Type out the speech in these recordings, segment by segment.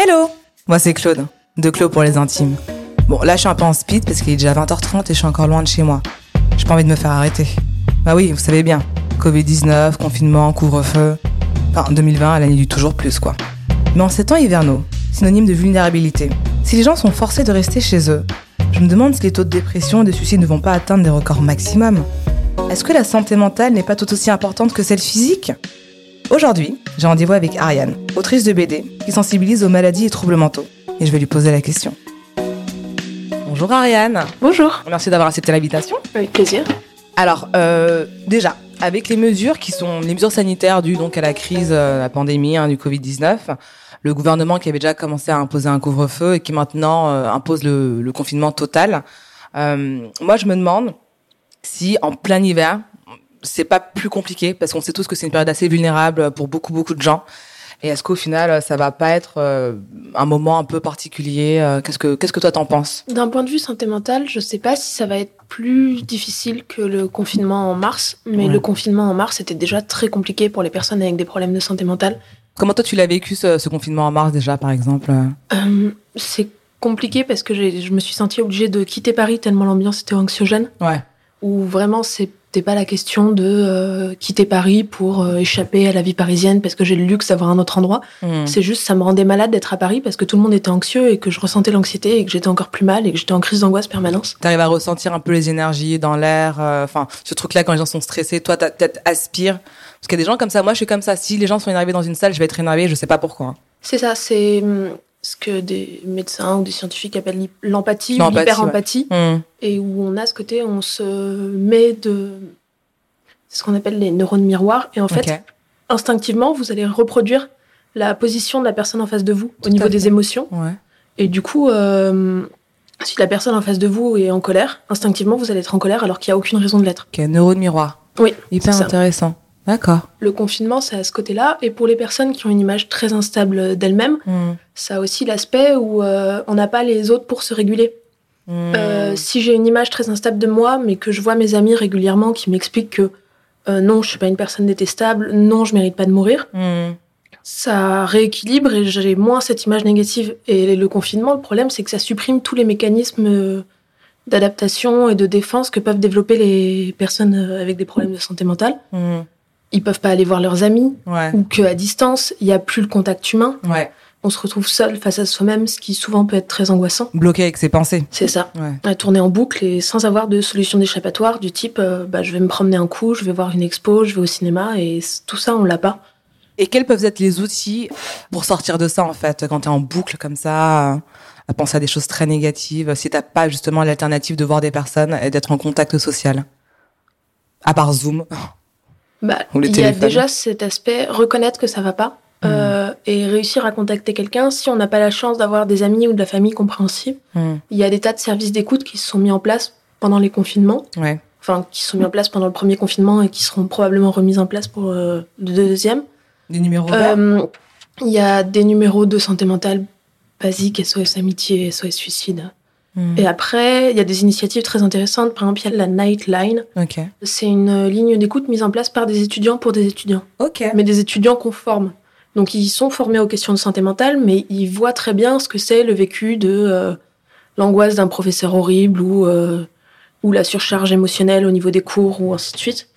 Hello Moi c'est Claude, de Claude pour les intimes. Bon, là je suis un peu en speed parce qu'il est déjà 20h30 et je suis encore loin de chez moi. J'ai pas envie de me faire arrêter. Bah oui, vous savez bien. Covid-19, confinement, couvre-feu. Enfin, 2020, l'année du toujours plus, quoi. Mais en ces temps hivernaux, synonyme de vulnérabilité, si les gens sont forcés de rester chez eux, je me demande si les taux de dépression et de suicide ne vont pas atteindre des records maximum. Est-ce que la santé mentale n'est pas tout aussi importante que celle physique? Aujourd'hui, j'ai rendez-vous avec Ariane, autrice de BD, qui sensibilise aux maladies et troubles mentaux. Et je vais lui poser la question. Bonjour Ariane. Bonjour. Merci d'avoir accepté l'invitation. Avec plaisir. Alors, euh, déjà, avec les mesures qui sont les mesures sanitaires dues donc à la crise, euh, la pandémie hein, du Covid-19, le gouvernement qui avait déjà commencé à imposer un couvre-feu et qui maintenant euh, impose le, le, confinement total. Moi, je me demande si en plein hiver, c'est pas plus compliqué parce qu'on sait tous que c'est une période assez vulnérable pour beaucoup beaucoup de gens. Et est-ce qu'au final, ça va pas être euh, un moment un peu particulier euh, Qu'est-ce que qu'est-ce que toi t'en penses? D'un point de vue santé mentale, je sais pas si ça va être plus difficile que le confinement en mars, mais ouais. le confinement en mars était déjà très compliqué pour les personnes avec des problèmes de santé mentale. Comment toi tu l'as vécu ce, ce, confinement en mars déjà, par exemple? Euh, C'est compliqué parce que je me suis sentie obligée de quitter Paris tellement l'ambiance était anxiogène. Ouais. Où vraiment c'est c'était pas la question de euh, quitter Paris pour euh, échapper à la vie parisienne parce que j'ai le luxe d'avoir un autre endroit. Mmh. C'est juste, ça me rendait malade d'être à Paris parce que tout le monde était anxieux et que je ressentais l'anxiété et que j'étais encore plus mal et que j'étais en crise d'angoisse permanente. T'arrives à ressentir un peu les énergies dans l'air, enfin, ce truc-là quand les gens sont stressés, toi, peut-être aspires. Parce qu'il y a des gens comme ça, moi je suis comme ça. Si les gens sont énervés dans une salle, je vais être énervée, je sais pas pourquoi. C'est ça, c'est ce que des médecins ou des scientifiques appellent l'empathie ou l'hyper-empathie, ouais. mmh. et où on a ce côté, on se met de c'est ce qu'on appelle les neurones miroirs. Et en fait, okay. instinctivement, vous allez reproduire la position de la personne en face de vous Tout au niveau fait. des émotions. Ouais. Et du coup, euh, si la personne en face de vous est en colère, instinctivement, vous allez être en colère alors qu'il n'y a aucune raison de l'être. Ok, neurone miroir. Oui. Hyper intéressant. D'accord. Le confinement, c'est à ce côté-là. Et pour les personnes qui ont une image très instable d'elles-mêmes, mmh. ça a aussi l'aspect où euh, on n'a pas les autres pour se réguler. Mmh. Euh, si j'ai une image très instable de moi, mais que je vois mes amis régulièrement qui m'expliquent que euh, non, je suis pas une personne détestable, non, je mérite pas de mourir. Mmh. Ça rééquilibre et j'ai moins cette image négative. Et le confinement, le problème, c'est que ça supprime tous les mécanismes d'adaptation et de défense que peuvent développer les personnes avec des problèmes de santé mentale. Ils peuvent pas aller voir leurs amis, ouais. ou qu'à distance, il y a plus le contact humain. Ouais. On se retrouve seul face à soi-même, ce qui souvent peut être très angoissant. Bloqué avec ses pensées. C'est ça. Ouais. À tourner en boucle et sans avoir de solution d'échappatoire du type euh, bah, je vais me promener un coup, je vais voir une expo, je vais au cinéma et tout ça on l'a pas. Et quels peuvent être les outils pour sortir de ça en fait quand t'es en boucle comme ça à penser à des choses très négatives si t'as pas justement l'alternative de voir des personnes et d'être en contact social? À part Zoom bah, il y a déjà cet aspect reconnaître que ça va pas Mmh. euh, et réussir à contacter quelqu'un si on n'a pas la chance d'avoir des amis ou de la famille compréhensibles. Mmh. Il y a des tas de services d'écoute qui se sont mis en place pendant les confinements. Ouais. Enfin, qui se sont mis en place pendant le premier confinement et qui seront probablement remis en place pour euh, le deuxième. Des numéros Euh, Il y a des numéros de santé mentale basiques, SOS Amitié, SOS Suicide. Mmh. Et après, il y a des initiatives très intéressantes. Par exemple, il y a la Nightline. Ok. C'est une ligne d'écoute mise en place par des étudiants pour des étudiants. Ok. Mais des étudiants qu'on forme. Donc, ils sont formés aux questions de santé mentale, mais ils voient très bien ce que c'est le vécu de euh, l'angoisse d'un professeur horrible ou, euh, ou la surcharge émotionnelle au niveau des cours ou ainsi de suite.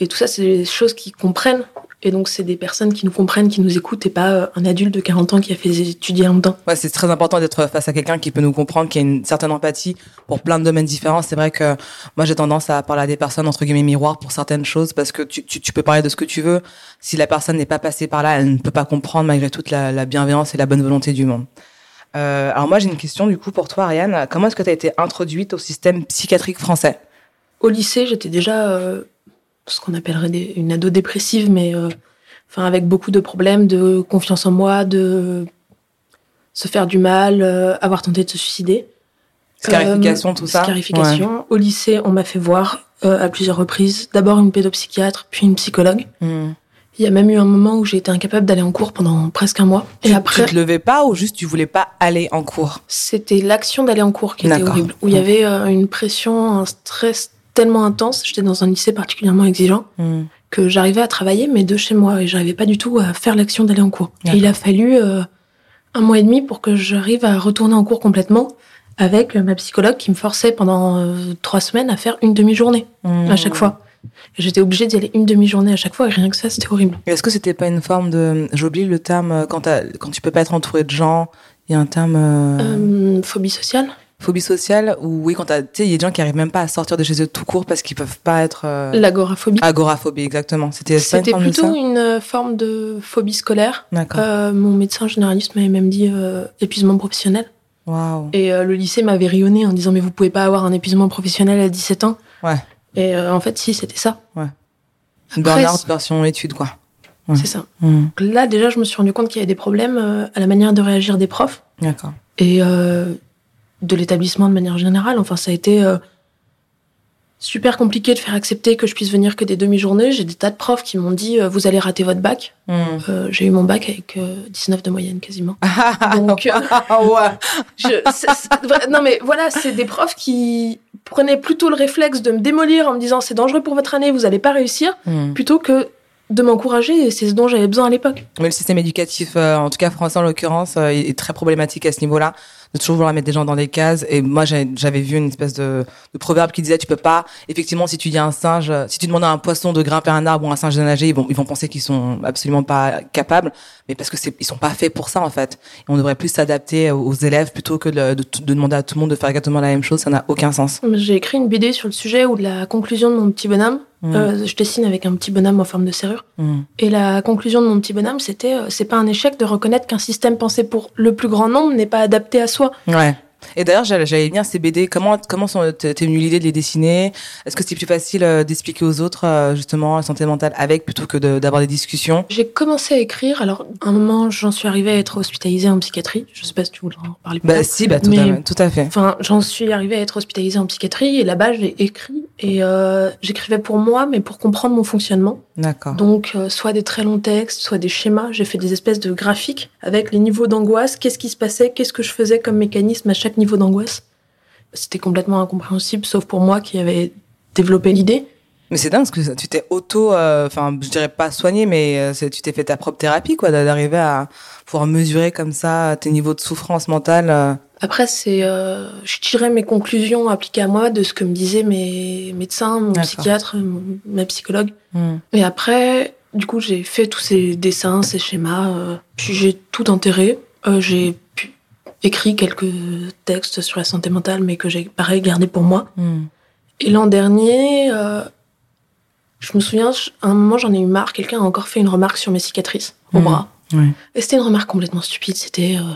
Et tout ça, c'est des choses qu'ils comprennent. Et donc, c'est des personnes qui nous comprennent, qui nous écoutent, et pas euh, un adulte de 40 ans qui a fait des études il y a longtemps. Ouais, c'est très important d'être face à quelqu'un qui peut nous comprendre, qui a une certaine empathie pour plein de domaines différents. C'est vrai que moi, j'ai tendance à parler à des personnes entre guillemets miroirs pour certaines choses parce que tu, tu, tu peux parler de ce que tu veux. Si la personne n'est pas passée par là, elle ne peut pas comprendre malgré toute la, la bienveillance et la bonne volonté du monde. Euh, alors moi, j'ai une question du coup pour toi, Ariane. Comment est-ce que tu as été introduite au système psychiatrique français? Au lycée, j'étais déjà euh, ce qu'on appellerait des, une ado dépressive, mais euh, enfin avec beaucoup de problèmes de confiance en moi, de se faire du mal, euh, avoir tenté de se suicider. Scarification, tout ça? Scarification. Ouais. Au lycée, on m'a fait voir euh, à plusieurs reprises d'abord une pédopsychiatre, puis une psychologue. Mmh. Il y a même eu un moment où j'ai été incapable d'aller en cours pendant presque un mois. Et tu, après, tu te levais pas ou juste tu voulais pas aller en cours? C'était l'action d'aller en cours qui était horrible. Où il y avait euh, une pression, un stress tellement intense. J'étais dans un lycée particulièrement exigeant mmh. que j'arrivais à travailler, mais de chez moi, et j'arrivais pas du tout à faire l'action d'aller en cours. Et il a fallu euh, Un mois et demi pour que j'arrive à retourner en cours complètement avec ma psychologue qui me forçait pendant euh, trois semaines à faire une demi-journée à chaque fois. J'étais obligée d'y aller une demi-journée à chaque fois et rien que ça, c'était horrible. Est-ce que c'était pas une forme de. J'oublie le terme euh, quand, quand tu peux pas être entouré de gens, il y a un terme. Euh, phobie sociale phobie sociale ou oui quand tu sais il y a des gens qui arrivent même pas à sortir de chez eux tout court parce qu'ils peuvent pas être l'agoraphobie agoraphobie exactement c'était c'était plutôt une forme de phobie scolaire d'accord mon médecin généraliste m'avait même dit épuisement professionnel et euh, le lycée m'avait rayonné en disant mais vous pouvez pas avoir un épuisement professionnel à 17 ans? Ouais. Et euh, en fait si c'était ça. Ouais. Burnout version étude quoi. C'est ça. Hmm. Là déjà je me suis rendu compte qu'il y avait des problèmes euh, à la manière de réagir des profs. D'accord. Et de l'établissement de manière générale. Enfin ça a été super compliqué de faire accepter que je puisse venir que des demi-journées. J'ai des tas de profs qui m'ont dit vous allez rater votre bac. Hmm. Euh, j'ai eu mon bac avec 19 euh, de moyenne quasiment. Donc, euh, je, non mais voilà, c'est des profs qui prenaient plutôt le réflexe de me démolir en me disant c'est dangereux pour votre année, vous allez pas réussir, hmm. plutôt que de m'encourager et c'est ce dont j'avais besoin à l'époque. Mais le système éducatif, en tout cas français en l'occurrence, est très problématique à ce niveau-là de toujours vouloir mettre des gens dans des cases. Et moi, j'avais vu une espèce de, de, proverbe qui disait, tu peux pas, effectivement, si tu dis à un singe, si tu demandes à un poisson de grimper un arbre ou un singe de nager, ils vont, ils vont penser qu'ils sont absolument pas capables, mais parce que c'est, ils sont pas faits pour ça, en fait. Et on devrait plus s'adapter aux élèves plutôt que de, de, demander à tout le monde de faire exactement la même chose. Ça n'a aucun sens. J'ai écrit une BD sur le sujet où la conclusion de mon petit bonhomme, mmh. euh, je dessine avec un petit bonhomme en forme de serrure. Mmh. Et la conclusion de mon petit bonhomme, c'était, euh, c'est pas un échec de reconnaître qu'un système pensé pour le plus grand nombre n'est pas adapté à soi Ouais. Et d'ailleurs, j'allais bien ces BD. Comment comment t'es venu l'idée de les dessiner? Est-ce que c'est plus facile euh, d'expliquer aux autres euh, justement la santé mentale avec plutôt que d'avoir des discussions? J'ai commencé à écrire. Alors, à un moment, j'en suis arrivée à être hospitalisée en psychiatrie. Je sais pas si tu voulais en parler. Bah si, bah tout, à, tout à fait. Enfin, j'en suis arrivée à être hospitalisée en psychiatrie et là-bas, j'ai écrit et euh, j'écrivais pour moi, mais pour comprendre mon fonctionnement. D'accord. Donc, euh, soit des très longs textes, soit des schémas. J'ai fait des espèces de graphiques avec les niveaux d'angoisse, qu'est-ce qui se passait, qu'est-ce que je faisais comme mécanisme à chaque niveau d'angoisse. C'était complètement incompréhensible, sauf pour moi qui avait développé l'idée. Mais c'est dingue parce que tu t'es auto, euh, enfin, je dirais pas soigné, mais euh, tu t'es fait ta propre thérapie, quoi, d'arriver à pouvoir mesurer comme ça tes niveaux de souffrance mentale. Après, c'est, je tirais mes conclusions appliquées à moi de ce que me disaient mes médecins, mon psychiatre, mes psychologues. Hmm. Et après, du coup, j'ai fait tous ces dessins, ces schémas, puis j'ai tout enterré. j'ai écrit quelques textes sur la santé mentale, mais que j'ai pareil gardé pour moi. Hmm. Et l'an dernier, euh, je me souviens, à un moment j'en ai eu marre, quelqu'un a encore fait une remarque sur mes cicatrices au hmm. bras. Et c'était une remarque complètement stupide. C'était euh,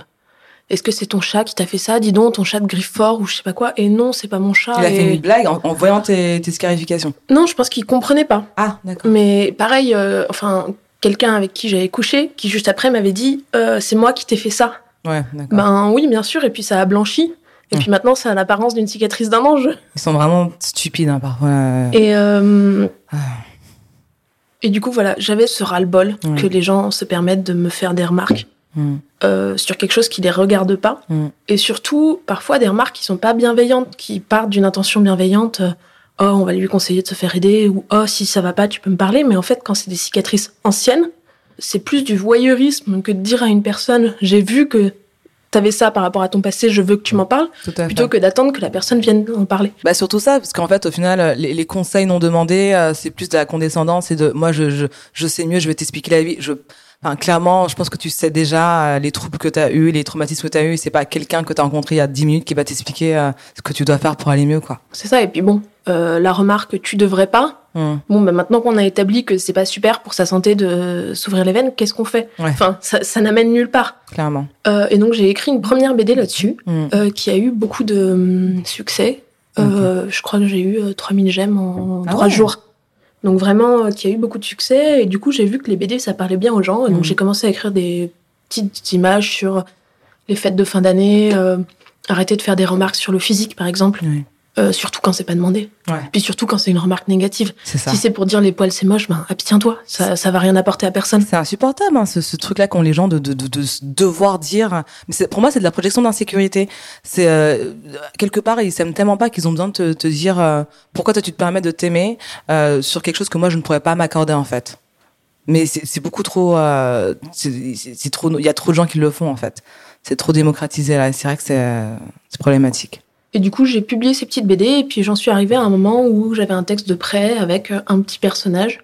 est-ce que c'est ton chat qui t'a fait ça? Dis donc, ton chat de griffe fort ou je sais pas quoi. Et non, c'est pas mon chat. Il a fait une blague en, voyant tes, tes, scarifications. Non, je pense qu'il comprenait pas. Ah, d'accord. Mais pareil, euh, enfin, quelqu'un avec qui j'avais couché, qui juste après m'avait dit c'est moi qui t'ai fait ça. Ouais, ben oui, bien sûr. Et puis ça a blanchi. Et puis maintenant, ça a l'apparence d'une cicatrice d'un ange. Ils sont vraiment stupides hein, parfois. Et, euh... Ah. et du coup, voilà, j'avais ce ras-le-bol que les gens se permettent de me faire des remarques mm. euh, sur quelque chose qui les regarde pas. Mm. Et surtout, parfois, des remarques qui sont pas bienveillantes, qui partent d'une intention bienveillante. Euh, oh, on va lui conseiller de se faire aider. Ou oh, si ça va pas, tu peux me parler. Mais en fait, quand c'est des cicatrices anciennes, c'est plus du voyeurisme que de dire à une personne j'ai vu que t'avais ça par rapport à ton passé, je veux que tu m'en parles, plutôt que d'attendre que la personne vienne en parler. Bah surtout ça, parce qu'en fait, au final, les, conseils non demandés, euh, c'est plus de la condescendance et de moi, je, je, je sais mieux, je vais t'expliquer la vie. Je, Enfin, clairement, je pense que tu sais déjà euh, les troubles que tu as eu, les traumatismes que tu as eu. C'est pas quelqu'un que tu as rencontré il y a 10 minutes qui va t'expliquer euh, ce que tu dois faire pour aller mieux, quoi. C'est ça. Et puis bon, euh, la remarque tu devrais pas. Hmm. Bon, bah maintenant qu'on a établi que c'est pas super pour sa santé de s'ouvrir les veines, qu'est-ce qu'on fait? Enfin, ça, ça n'amène nulle part. Clairement. Euh, et donc j'ai écrit une première BD là-dessus, hmm. euh, qui a eu beaucoup de hum, succès. Je crois que j'ai eu 3000 j'aime en ah 3 jours. Donc vraiment, qui a eu beaucoup de succès. Et du coup, j'ai vu que les BD, ça parlait bien aux gens. Et donc hmm. j'ai commencé à écrire des petites images sur les fêtes de fin d'année, arrêter de faire des remarques sur le physique, par exemple. Euh, surtout quand c'est pas demandé. Ouais. Puis surtout quand c'est une remarque négative. Ça. Si c'est pour dire les poils c'est moche, ben abstiens-toi. Ça, ça va rien apporter à personne. C'est insupportable, hein, ce, ce truc-là qu'ont les gens de, de, de, de, devoir dire. Mais pour moi, c'est de la projection d'insécurité. C'est euh, quelque part, ils s'aiment tellement pas qu'ils ont besoin de te, te dire euh, pourquoi toi tu te permets de t'aimer euh, sur quelque chose que moi je ne pourrais pas m'accorder en fait. Mais c'est beaucoup trop, euh, c'est trop, il y a trop de gens qui le font en fait. C'est trop démocratisé là. C'est vrai que c'est problématique. Et du coup, j'ai publié ces petites BD et puis j'en suis arrivée à un moment où j'avais un texte de prêt avec un petit personnage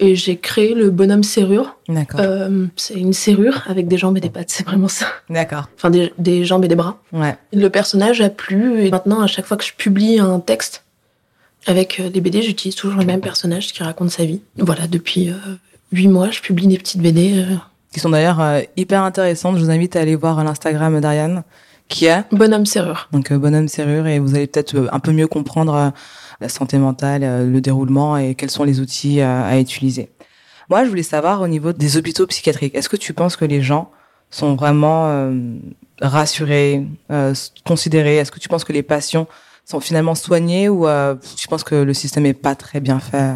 et j'ai créé le bonhomme serrure. D'accord. Euh, c'est une serrure avec des jambes et des pattes, c'est vraiment ça. D'accord. Enfin, des, des, jambes et des bras. Ouais. Le personnage a plu et maintenant, à chaque fois que je publie un texte avec euh, des BD, j'utilise toujours le même personnage qui raconte sa vie. Voilà, depuis euh, huit mois, je publie des petites BD. Euh. Qui sont d'ailleurs hyper intéressantes. Je vous invite à aller voir l'Instagram d'Ariane, qui est Bonhomme Serrure. Donc Bonhomme Serrure, et vous allez peut-être un peu mieux comprendre la santé mentale, euh, le déroulement et quels sont les outils euh, à, utiliser. Moi, je voulais savoir au niveau des hôpitaux psychiatriques, est-ce que tu penses que les gens sont vraiment euh, rassurés, considérés? Est-ce que tu penses que les patients sont finalement soignés ou tu penses que le système est pas très bien fait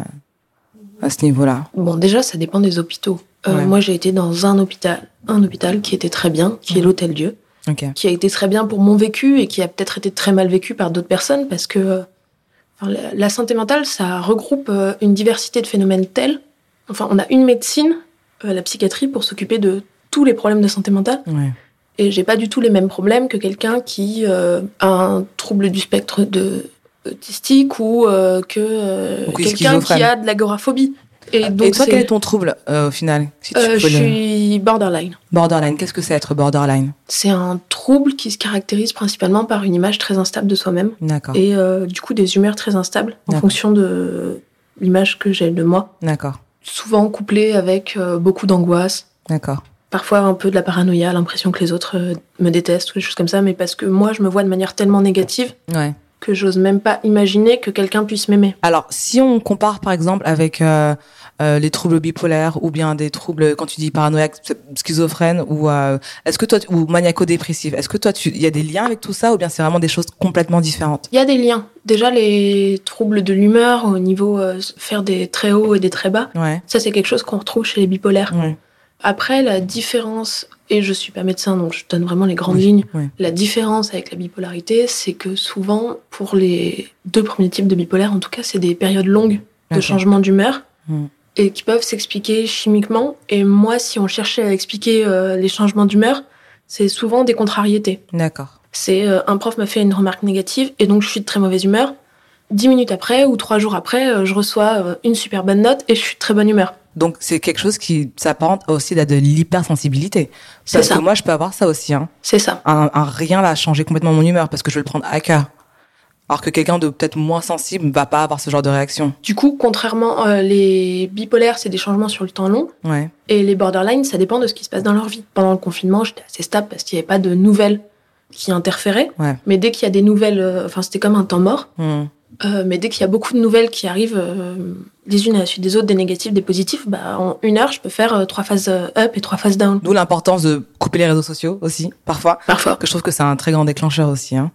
à ce niveau-là? Bon, déjà, ça dépend des hôpitaux. Moi, j'ai été dans un hôpital, un hôpital qui était très bien, qui est l'Hôtel Dieu, qui a été très bien pour mon vécu et qui a peut-être été très mal vécu par d'autres personnes parce que la santé mentale, ça regroupe euh, une diversité de phénomènes tels. Enfin, on a une médecine, euh, la psychiatrie, pour s'occuper de tous les problèmes de santé mentale. Ouais. Et j'ai pas du tout les mêmes problèmes que quelqu'un qui euh, a un trouble du spectre de autistique ou que quelqu'un qui a de l'agoraphobie. Et, donc toi, quel est ton trouble au final Je suis borderline. Borderline, qu'est-ce que c'est être borderline? C'est un trouble qui se caractérise principalement par une image très instable de soi-même. D'accord. Et euh, du coup, des humeurs très instables en fonction de l'image que j'ai de moi. D'accord. Souvent couplé avec euh, beaucoup d'angoisse. D'accord. Parfois un peu de la paranoïa, l'impression que les autres euh, me détestent ou des choses comme ça, mais parce que moi, je me vois de manière tellement négative. Ouais que j'ose même pas imaginer que quelqu'un puisse m'aimer. Alors, si on compare par exemple avec euh, euh, les troubles bipolaires ou bien des troubles, quand tu dis paranoïaque, schizophrène ou euh, est-ce que toi ou maniaco-dépressif, est-ce que toi il y a des liens avec tout ça ou bien c'est vraiment des choses complètement différentes? Il y a des liens. Déjà les troubles de l'humeur au niveau faire des très hauts et des très bas. Ouais. Ça c'est quelque chose qu'on retrouve chez les bipolaires. Ouais. Après, la différence, et je suis pas médecin, donc je donne vraiment les grandes lignes. La différence avec la bipolarité, c'est que souvent, pour les deux premiers types de bipolaire, en tout cas, c'est des périodes longues de changement d'humeur. Hmm. Et qui peuvent s'expliquer chimiquement. Et moi, si on cherchait à expliquer euh, les changements d'humeur, c'est souvent des contrariétés. D'accord. C'est euh, un prof m'a fait une remarque négative et donc je suis de très mauvaise humeur. Dix minutes après ou trois jours après, euh, je reçois une super bonne note et je suis de très bonne humeur. Donc c'est quelque chose qui s'apparente aussi à de l'hypersensibilité. Parce ça. que moi je peux avoir ça aussi. Hein. C'est ça. Un, rien là changer complètement mon humeur parce que je vais le prendre à cœur. Alors que quelqu'un de peut-être moins sensible ne va pas avoir ce genre de réaction. Du coup, contrairement, euh, les bipolaires, c'est des changements sur le temps long. Ouais. Et les borderline, ça dépend de ce qui se passe dans leur vie. Pendant le confinement, j'étais assez stable parce qu'il n'y avait pas de nouvelles qui interféraient. Ouais. Mais dès qu'il y a des nouvelles, euh, enfin, c'était comme un temps mort. Mmh. Euh, mais dès qu'il y a beaucoup de nouvelles qui arrivent euh, les unes à la suite des autres, des négatifs, des positifs, bah, en une heure, je peux faire euh, trois phases up et trois phases down. D'où l'importance de couper les réseaux sociaux aussi, parfois. Parfois. Que je trouve que c'est un très grand déclencheur aussi. Hein.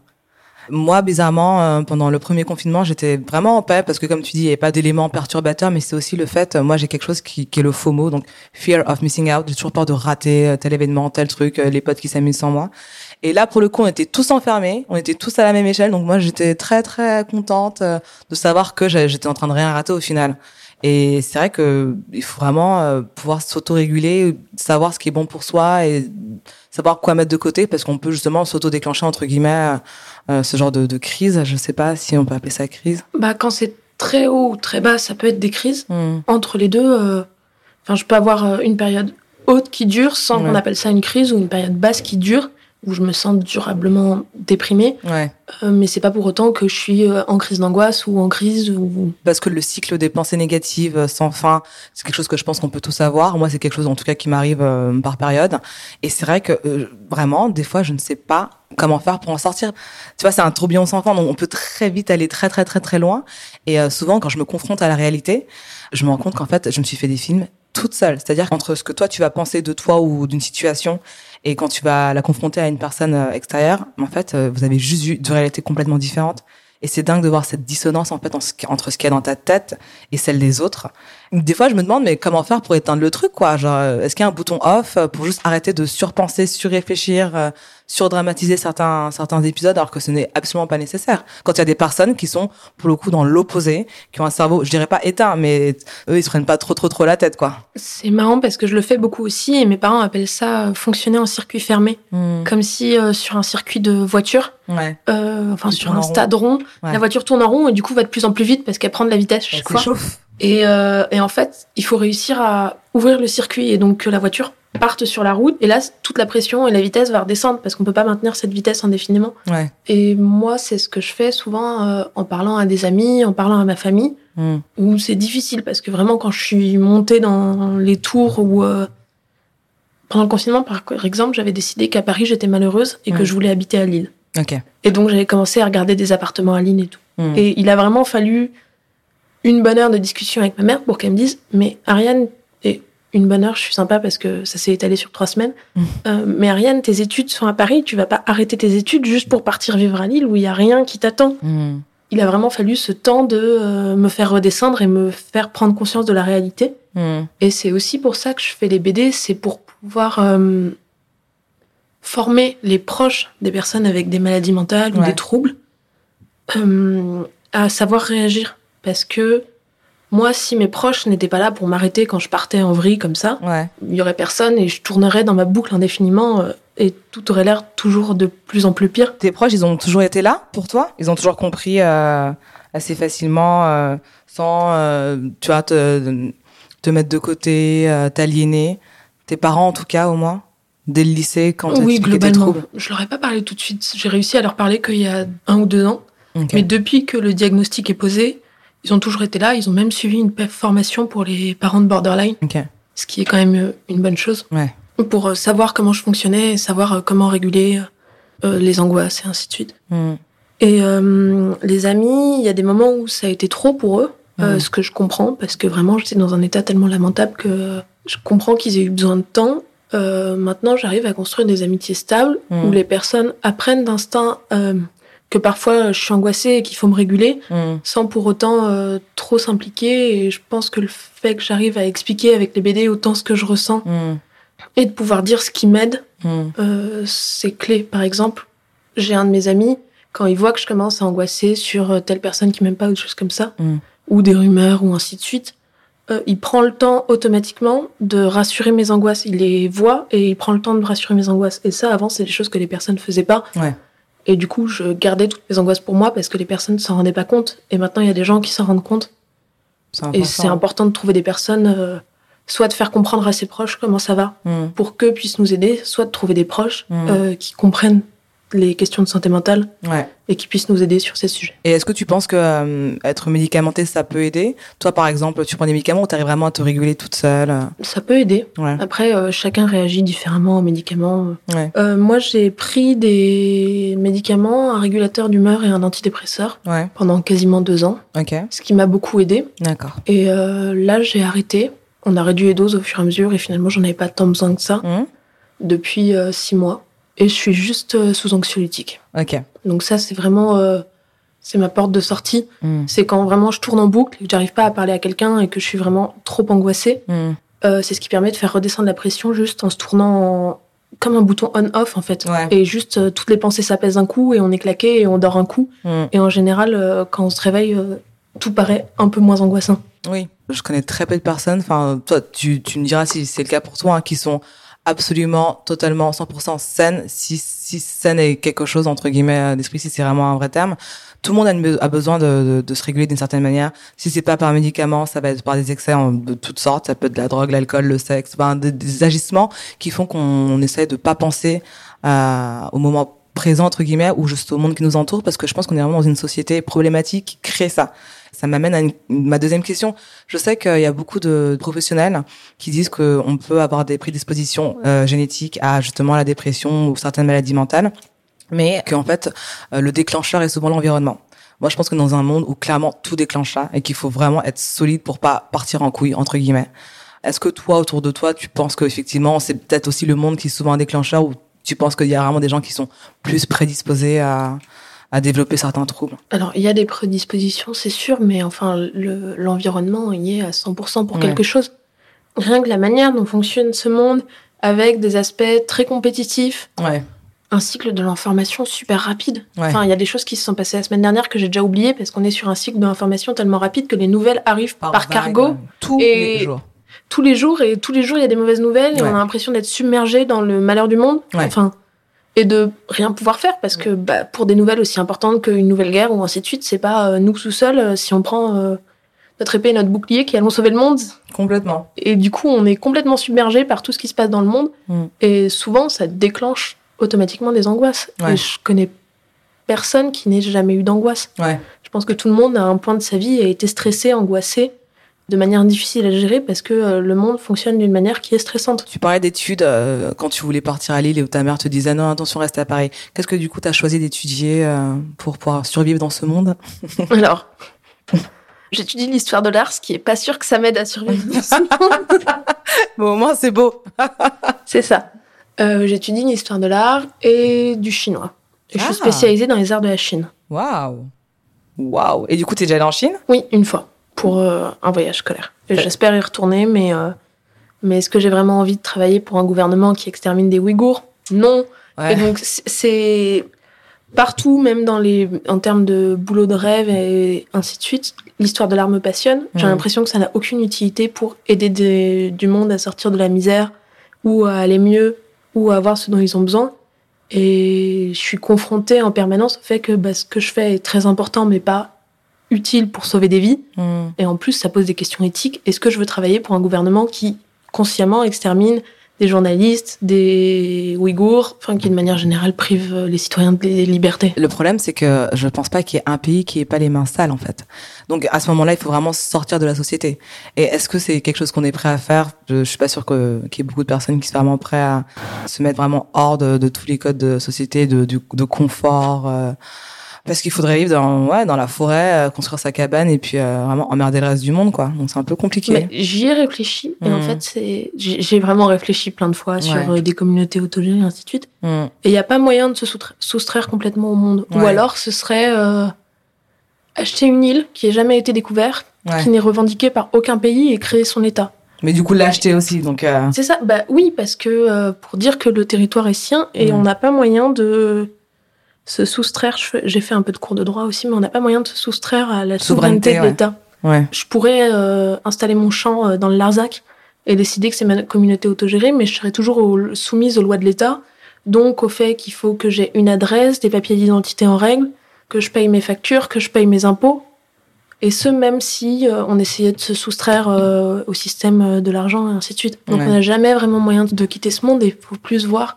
Moi, bizarrement, pendant le premier confinement, j'étais vraiment en paix parce que, comme tu dis, il n'y avait pas d'éléments perturbateurs, mais c'est aussi le fait, moi, j'ai quelque chose qui, qui, est le FOMO, donc fear of missing out. J'ai toujours peur de rater tel événement, tel truc, les potes qui s'amusent sans moi. Et là, pour le coup, on était tous enfermés, on était tous à la même échelle. Donc moi, j'étais très très contente euh, de savoir que j'étais en train de rien rater au final. Et c'est vrai que il faut vraiment euh, pouvoir s'auto-réguler, savoir ce qui est bon pour soi et savoir quoi mettre de côté parce qu'on peut justement s'auto-déclencher entre guillemets euh, ce genre de, de, crise. Je sais pas si on peut appeler ça crise. Bah quand c'est très haut ou très bas, ça peut être des crises. Hmm. Entre les deux, enfin je peux avoir une période haute qui dure sans qu'on appelle ça une crise ou une période basse qui dure où je me sens durablement déprimée. Ouais. Euh, mais c'est pas pour autant que je suis euh, en crise d'angoisse ou en crise ou. Parce que le cycle des pensées négatives euh, sans fin, c'est quelque chose que je pense qu'on peut tous avoir. Moi, c'est quelque chose en tout cas qui m'arrive par période. Et c'est vrai que vraiment, des fois, je ne sais pas comment faire pour en sortir. Tu vois, c'est un tourbillon sans fin, donc on peut très vite aller très très très très loin. Et souvent, quand je me confronte à la réalité, je me rends compte qu'en fait, je me suis fait des films toute seule. C'est-à-dire entre ce que toi tu vas penser de toi ou d'une situation et quand tu vas la confronter à une personne euh, extérieure, en fait, euh, vous avez juste vu deux réalités complètement différentes. Et c'est dingue de voir cette dissonance en fait entre ce qu'il y a dans ta tête et celle des autres. Des fois, je me demande mais comment faire pour éteindre le truc quoi? Genre, euh, est-ce qu'il y a un bouton off pour juste arrêter de surpenser, surréfléchir, euh, surdramatiser certains certains épisodes alors que ce n'est absolument pas nécessaire? Quand il y a des personnes qui sont pour le coup dans l'opposé, qui ont un cerveau, je dirais pas éteint, mais eux ils se prennent pas trop trop trop la tête quoi. C'est marrant parce que je le fais beaucoup aussi et mes parents appellent ça euh, fonctionner en circuit fermé, hmm. comme si sur un circuit de voiture, ouais. enfin sur un stade rond, la voiture tourne en rond et du coup va de plus en plus vite parce qu'elle prend de la vitesse chaque fois. Et, euh, et, en fait, il faut réussir à ouvrir le circuit et donc que la voiture parte sur la route. Et là, toute la pression et la vitesse va redescendre parce qu'on peut pas maintenir cette vitesse indéfiniment. Ouais. Et moi, c'est ce que je fais souvent euh, en parlant à des amis, en parlant à ma famille, mm. où c'est difficile parce que vraiment, quand je suis montée dans les tours ou euh, pendant le confinement, par exemple, j'avais décidé qu'à Paris, j'étais malheureuse et que je voulais habiter à Lille. Okay. Et donc, j'avais commencé à regarder des appartements à Lille et tout. Mm. Et il a vraiment fallu une bonne heure de discussion avec ma mère pour qu'elle me dise mais Ariane et une bonne heure je suis sympa parce que ça s'est étalé sur trois semaines mm. euh, mais Ariane tes études sont à Paris tu vas pas arrêter tes études juste pour partir vivre à Lille où il y a rien qui t'attend mm. il a vraiment fallu ce temps de euh, me faire redescendre et me faire prendre conscience de la réalité mm. et c'est aussi pour ça que je fais les BD c'est pour pouvoir euh, former les proches des personnes avec des maladies mentales ou des troubles à savoir réagir parce que moi, si mes proches n'étaient pas là pour m'arrêter quand je partais en vrille comme ça, il y aurait personne et je tournerais dans ma boucle indéfiniment euh, et tout aurait l'air toujours de plus en plus pire. Tes proches, ils ont toujours été là pour toi? Ils ont toujours compris euh, assez facilement, euh, sans, tu vois, te, te, mettre de côté, t'aliéner? Tes parents, en tout cas, au moins Dès le lycée, quand tu Oui, globalement. Je leur ai pas parlé tout de suite. J'ai réussi à leur parler qu'il y a un ou deux ans. Mais depuis que le diagnostic est posé, ils ont toujours été là. Ils ont même suivi une formation pour les parents de borderline. Ce qui est quand même euh, une bonne chose. Ouais. Pour euh, savoir comment je fonctionnais, savoir euh, comment réguler les angoisses et ainsi de suite. Hmm. Et les amis, il y a des moments où ça a été trop pour eux, hmm. ce que je comprends, parce que vraiment j'étais dans un état tellement lamentable que je comprends qu'ils aient eu besoin de temps. maintenant, j'arrive à construire des amitiés stables hmm. où les personnes apprennent d'instinct que parfois je suis angoissée et qu'il faut me réguler mm. sans pour autant euh, trop s'impliquer. Et je pense que le fait que j'arrive à expliquer avec les BD autant ce que je ressens mm. et de pouvoir dire ce qui m'aide, mm. euh, c'est clé. Par exemple, j'ai un de mes amis, quand il voit que je commence à angoisser sur euh, telle personne qui m'aime pas ou des choses comme ça, ou des rumeurs ou ainsi de suite, il prend le temps automatiquement de rassurer mes angoisses. Il les voit et il prend le temps de rassurer mes angoisses. Et ça, avant, c'est des choses que les personnes faisaient pas. Ouais. Et du coup, je gardais toutes mes angoisses pour moi parce que les personnes ne s'en rendaient pas compte. Et maintenant, il y a des gens qui s'en rendent compte. Et c'est important de trouver des personnes, euh, soit de faire comprendre à ses proches comment ça va, mm. pour qu'eux puissent nous aider, soit de trouver des proches mm. euh, qui comprennent les questions de santé mentale ouais. et qui puissent nous aider sur ces sujets. Et est-ce que tu penses que euh, être médicamenté, ça peut aider? Toi, par exemple, tu prends des médicaments ou tu arrives vraiment à te réguler toute seule? Ça peut aider. Ouais. Après, euh, chacun réagit différemment aux médicaments. Ouais. Euh, moi, j'ai pris des médicaments, un régulateur d'humeur et un antidépresseur pendant quasiment deux ans, ce qui m'a beaucoup aidé. D'accord. Et là, j'ai arrêté. On a réduit les doses au fur et à mesure et finalement, j'en avais pas tant besoin que ça Mmh. depuis six mois. Et je suis juste euh, sous anxiolytique. Ok. Donc ça, c'est vraiment... euh, c'est ma porte de sortie. Mmh. C'est quand vraiment je tourne en boucle et que j'arrive pas à parler à quelqu'un et que je suis vraiment trop angoissée. Mmh. Euh, c'est ce qui permet de faire redescendre la pression juste en se tournant en- comme un bouton on-off en fait. Ouais. Et juste euh, toutes les pensées s'apaisent d'un coup et on est claqué et on dort un coup. Mmh. Et en général, quand on se réveille, tout paraît un peu moins angoissant. Oui. Je connais très peu de personnes, enfin, toi, tu, tu me diras si c'est le cas pour toi, hein, qui sont absolument, totalement, 100% saines, si, si saine est quelque chose, entre guillemets, euh, d'esprit, si c'est vraiment un vrai terme. Tout le monde a, besoin de, de, de se réguler d'une certaine manière. Si c'est pas par médicament, ça va être par des excès de toutes sortes. Ça peut être de la drogue, l'alcool, le sexe, ben, des, des agissements qui font qu'on essaie de pas penser euh, au moment présent entre guillemets ou juste au monde qui nous entoure parce que je pense qu'on est vraiment dans une société problématique qui crée ça. Ça m'amène à une- ma deuxième question. Je sais qu'il y a beaucoup de professionnels qui disent qu'on peut avoir des prédispositions euh, génétiques à justement la dépression ou certaines maladies mentales, mais qu'en fait euh, le déclencheur est souvent l'environnement. Moi, je pense que dans un monde où clairement tout déclenche ça et qu'il faut vraiment être solide pour pas partir en couille entre guillemets. Est-ce que toi, autour de toi, tu penses que effectivement, c'est peut-être aussi le monde qui est souvent un déclencheur ou tu penses qu'il y a vraiment des gens qui sont plus prédisposés à, à développer certains troubles. Alors, il y a des prédispositions, c'est sûr, mais enfin, l'environnement y est à 100% pour quelque chose. Rien que la manière dont fonctionne ce monde, avec des aspects très compétitifs. Ouais. Un cycle de l'information super rapide. Enfin, il y a des choses qui se sont passées la semaine dernière que j'ai déjà oubliées parce qu'on est sur un cycle de l'information tellement rapide que les nouvelles arrivent par, cargo. Tous les jours. Tous les jours, et tous les jours, il y a des mauvaises nouvelles et on a l'impression d'être submergé dans le malheur du monde. Enfin, et de rien pouvoir faire parce que bah, pour des nouvelles aussi importantes qu'une nouvelle guerre ou ainsi de suite, c'est pas euh, nous tout seuls euh, si on prend euh, notre épée et notre bouclier qui allons sauver le monde. Complètement. Et du coup, on est complètement submergé par tout ce qui se passe dans le monde. Mm. Et souvent, ça déclenche automatiquement des angoisses. Et je connais personne qui n'ait jamais eu d'angoisse. Ouais. Je pense que tout le monde, à un point de sa vie, a été stressé, angoissé de manière difficile à gérer parce que euh, le monde fonctionne d'une manière qui est stressante. Tu parlais d'études euh, quand tu voulais partir à Lille et où ta mère te disait non, attention, reste à Paris. Qu'est-ce que du coup tu as choisi d'étudier euh, pour pouvoir survivre dans ce monde? Alors, j'étudie l'histoire de l'art, ce qui est pas sûr que ça m'aide à survivre dans ce monde. bon, au moins c'est beau. c'est ça. j'étudie l'histoire de l'art et du chinois. Et je suis ah. spécialisée dans les arts de la Chine. Waouh Waouh Et du coup, tu es déjà allée en Chine? Oui, une fois pour euh, un voyage scolaire. J'espère y retourner, mais, euh, mais est-ce que j'ai vraiment envie de travailler pour un gouvernement qui extermine des Ouïghours? Non. Et donc, c'est partout, même dans les, en termes de boulot de rêve et ainsi de suite, l'histoire de l'art me passionne. J'ai l'impression que ça n'a aucune utilité pour aider du monde à sortir de la misère ou à aller mieux ou à avoir ce dont ils ont besoin. Et je suis confrontée en permanence au fait que bah, ce que je fais est très important, mais pas utile pour sauver des vies. Hmm. Et en plus, ça pose des questions éthiques. Est-ce que je veux travailler pour un gouvernement qui consciemment extermine des journalistes, des Ouïghours, enfin qui de manière générale prive les citoyens des libertés? Le problème, c'est que je ne pense pas qu'il y ait un pays qui ait pas les mains sales en fait. Donc à ce moment-là, il faut vraiment sortir de la société. Et est-ce que c'est quelque chose qu'on est prêt à faire? Je, suis pas sûre qu'il y ait beaucoup de personnes qui sont vraiment prêts à se mettre vraiment hors de, tous les codes de société, de, de, confort. Euh, parce qu'il faudrait vivre dans ouais dans la forêt, euh, construire sa cabane et puis euh, vraiment emmerder le reste du monde quoi. Donc c'est un peu compliqué. J'y ai réfléchi et en mmh. fait c'est j'ai vraiment réfléchi plein de fois sur euh, des communautés autogènes et ainsi de suite. Mmh. Et il n'y a pas moyen de se soustraire complètement au monde. Ou alors ce serait acheter une île qui n'a jamais été découverte, qui n'est revendiquée par aucun pays et créer son État. Mais du coup, l'acheter aussi, donc. C'est ça. Bah oui, parce que pour dire que le territoire est sien et mmh. on n'a pas moyen de se soustraire. J'ai fait un peu de cours de droit aussi, mais on n'a pas moyen de se soustraire à la souveraineté, de l'État. Je pourrais euh, installer mon champ euh, dans le Larzac et décider que c'est ma communauté autogérée, mais je serais toujours soumise aux lois de l'État, donc au fait qu'il faut que j'ai une adresse, des papiers d'identité en règle, que je paye mes factures, que je paye mes impôts. Et ce, même si euh, on essayait de se soustraire au système de l'argent et ainsi de suite. Donc on n'a jamais vraiment moyen de quitter ce monde et il faut plus voir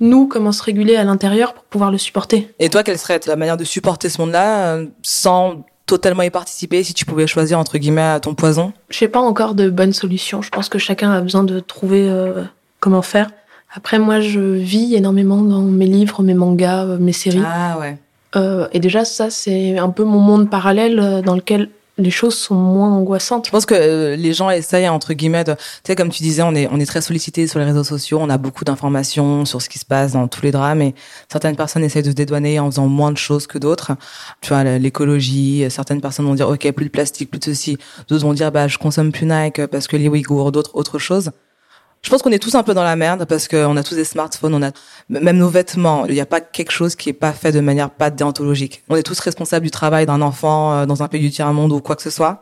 nous, comment se réguler à l'intérieur pour pouvoir le supporter. Et toi, quelle serait la manière de supporter ce monde-là euh, sans totalement y participer si tu pouvais choisir entre guillemets ton poison? Je sais pas encore de bonnes solutions. Je pense que chacun a besoin de trouver euh, comment faire. Après, moi, je vis énormément dans mes livres, mes mangas, euh, mes séries. Ah ouais. et déjà, ça, c'est un peu mon monde parallèle dans lequel les choses sont moins angoissantes. Je pense que euh, les gens essayent entre guillemets, tu sais comme tu disais, on est on est très sollicité sur les réseaux sociaux, on a beaucoup d'informations sur ce qui se passe dans tous les drames et certaines personnes essayent de se dédouaner en faisant moins de choses que d'autres. Tu vois l'écologie, certaines personnes vont dire OK, plus de plastique, plus de ceci, d'autres vont dire bah je consomme plus Nike parce que les Ouïghours, d'autres autre chose. Je pense qu'on est tous un peu dans la merde parce qu'on a tous des smartphones, on a même nos vêtements. Il n'y a pas quelque chose qui est pas fait de manière pas déontologique. On est tous responsables du travail d'un enfant euh, dans un pays du tiers monde ou quoi que ce soit.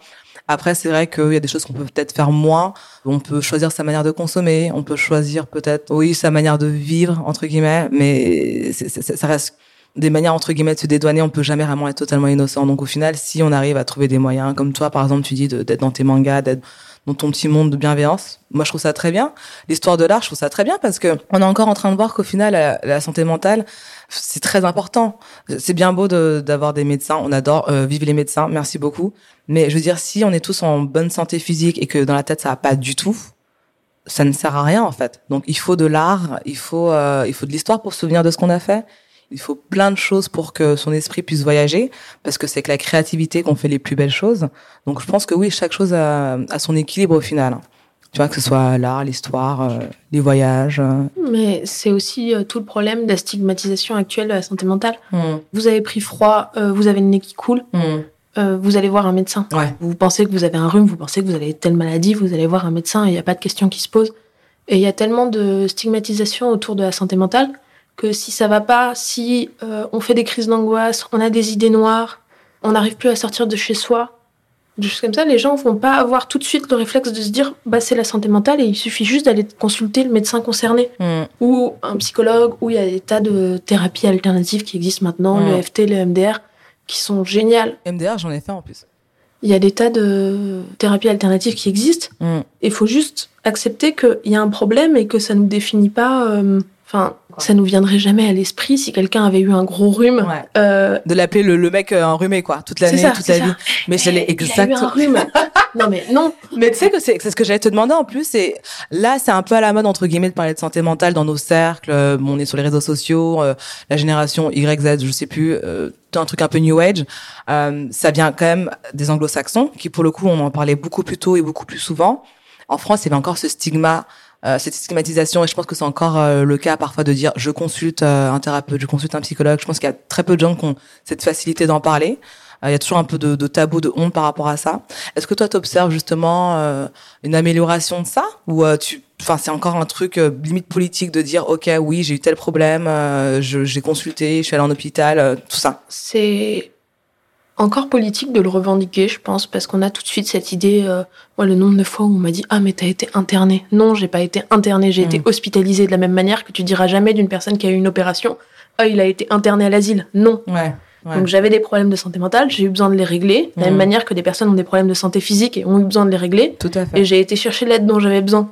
Après, c'est vrai qu'il y a des choses qu'on peut peut-être faire moins. On peut choisir sa manière de consommer. On peut choisir peut-être, oui, sa manière de vivre entre guillemets. Mais ça reste des manières entre guillemets de se dédouaner. On peut jamais vraiment être totalement innocent. Donc au final, si on arrive à trouver des moyens, comme toi par exemple, tu dis d'être dans tes mangas, d'être dans ton petit monde de bienveillance. Moi, je trouve ça très bien. L'histoire de l'art, je trouve ça très bien parce que on est encore en train de voir qu'au final, la, santé mentale, c'est très important. C'est bien beau d'avoir des médecins. On adore euh, vivre les médecins. Merci beaucoup. Mais je veux dire, si on est tous en bonne santé physique et que dans la tête ça va pas du tout, ça ne sert à rien en fait. Donc il faut de l'art, il faut euh, il faut de l'histoire pour se souvenir de ce qu'on a fait. Il faut plein de choses pour que son esprit puisse voyager, parce que c'est que la créativité qu'on fait les plus belles choses. Donc je pense que oui, chaque chose a, son équilibre au final. Tu vois, que ce soit l'art, l'histoire, euh, les voyages. Euh. Mais c'est aussi tout le problème de la stigmatisation actuelle de la santé mentale. Mm. Vous avez pris froid, vous avez le nez qui coule, mm. vous allez voir un médecin. Vous pensez que vous avez un rhume, vous pensez que vous avez telle maladie, vous allez voir un médecin et il n'y a pas de question qui se pose. Et il y a tellement de stigmatisation autour de la santé mentale que si ça va pas, si on fait des crises d'angoisse, on a des idées noires, on n'arrive plus à sortir de chez soi, des choses comme ça, les gens vont pas avoir tout de suite le réflexe de se dire bah c'est la santé mentale et il suffit juste d'aller consulter le médecin concerné mm. ou un psychologue ou il y a des tas de thérapies alternatives qui existent maintenant, le mm. FT, le MDR qui sont géniales. MDR, j'en ai fait en plus. Il y a des tas de thérapies alternatives qui existent. Mm. Il faut juste accepter qu'il y a un problème et que ça ne nous définit pas euh, Enfin, ça nous viendrait jamais à l'esprit si quelqu'un avait eu un gros rhume. Euh... De l'appeler le, le, mec euh, enrhumé, quoi, toute l'année, toute la vie. Mais je l'ai exactement. non, mais non. Mais tu sais que c'est ce que j'allais te demander en plus. Et là, c'est un peu à la mode entre guillemets de parler de santé mentale dans nos cercles. Euh, on est sur les réseaux sociaux, euh, la génération Y, Z, je sais plus. Euh, un truc un peu new age, ça vient quand même des anglo-saxons, qui pour le coup on en parlait beaucoup plus tôt et beaucoup plus souvent. En France, il y avait encore ce stigma euh, cette stigmatisation et je pense que c'est encore euh, le cas parfois de dire je consulte euh, un thérapeute, je consulte un psychologue. Je pense qu'il y a très peu de gens qui ont cette facilité d'en parler. Il y a toujours un peu de, de, tabou, de honte par rapport à ça. Est-ce que toi, tu observes justement une amélioration de ça? Ou tu, enfin, c'est encore un truc limite politique de dire ok, oui, j'ai eu tel problème, j'ai consulté, je suis allé en hôpital, tout ça? C'est encore politique de le revendiquer, je pense, parce qu'on a tout de suite cette idée. Euh, moi, le nombre de fois où on m'a dit ah mais t'as été interné. Non, j'ai pas été interné, j'ai été mm. hospitalisé de la même manière que tu diras jamais d'une personne qui a eu une opération. Ah, il a été interné à l'asile. Non. Ouais. Donc j'avais des problèmes de santé mentale, j'ai eu besoin de les régler, de la même mm. manière que des personnes ont des problèmes de santé physique et ont eu besoin de les régler. Tout à fait. Et j'ai été chercher l'aide dont j'avais besoin.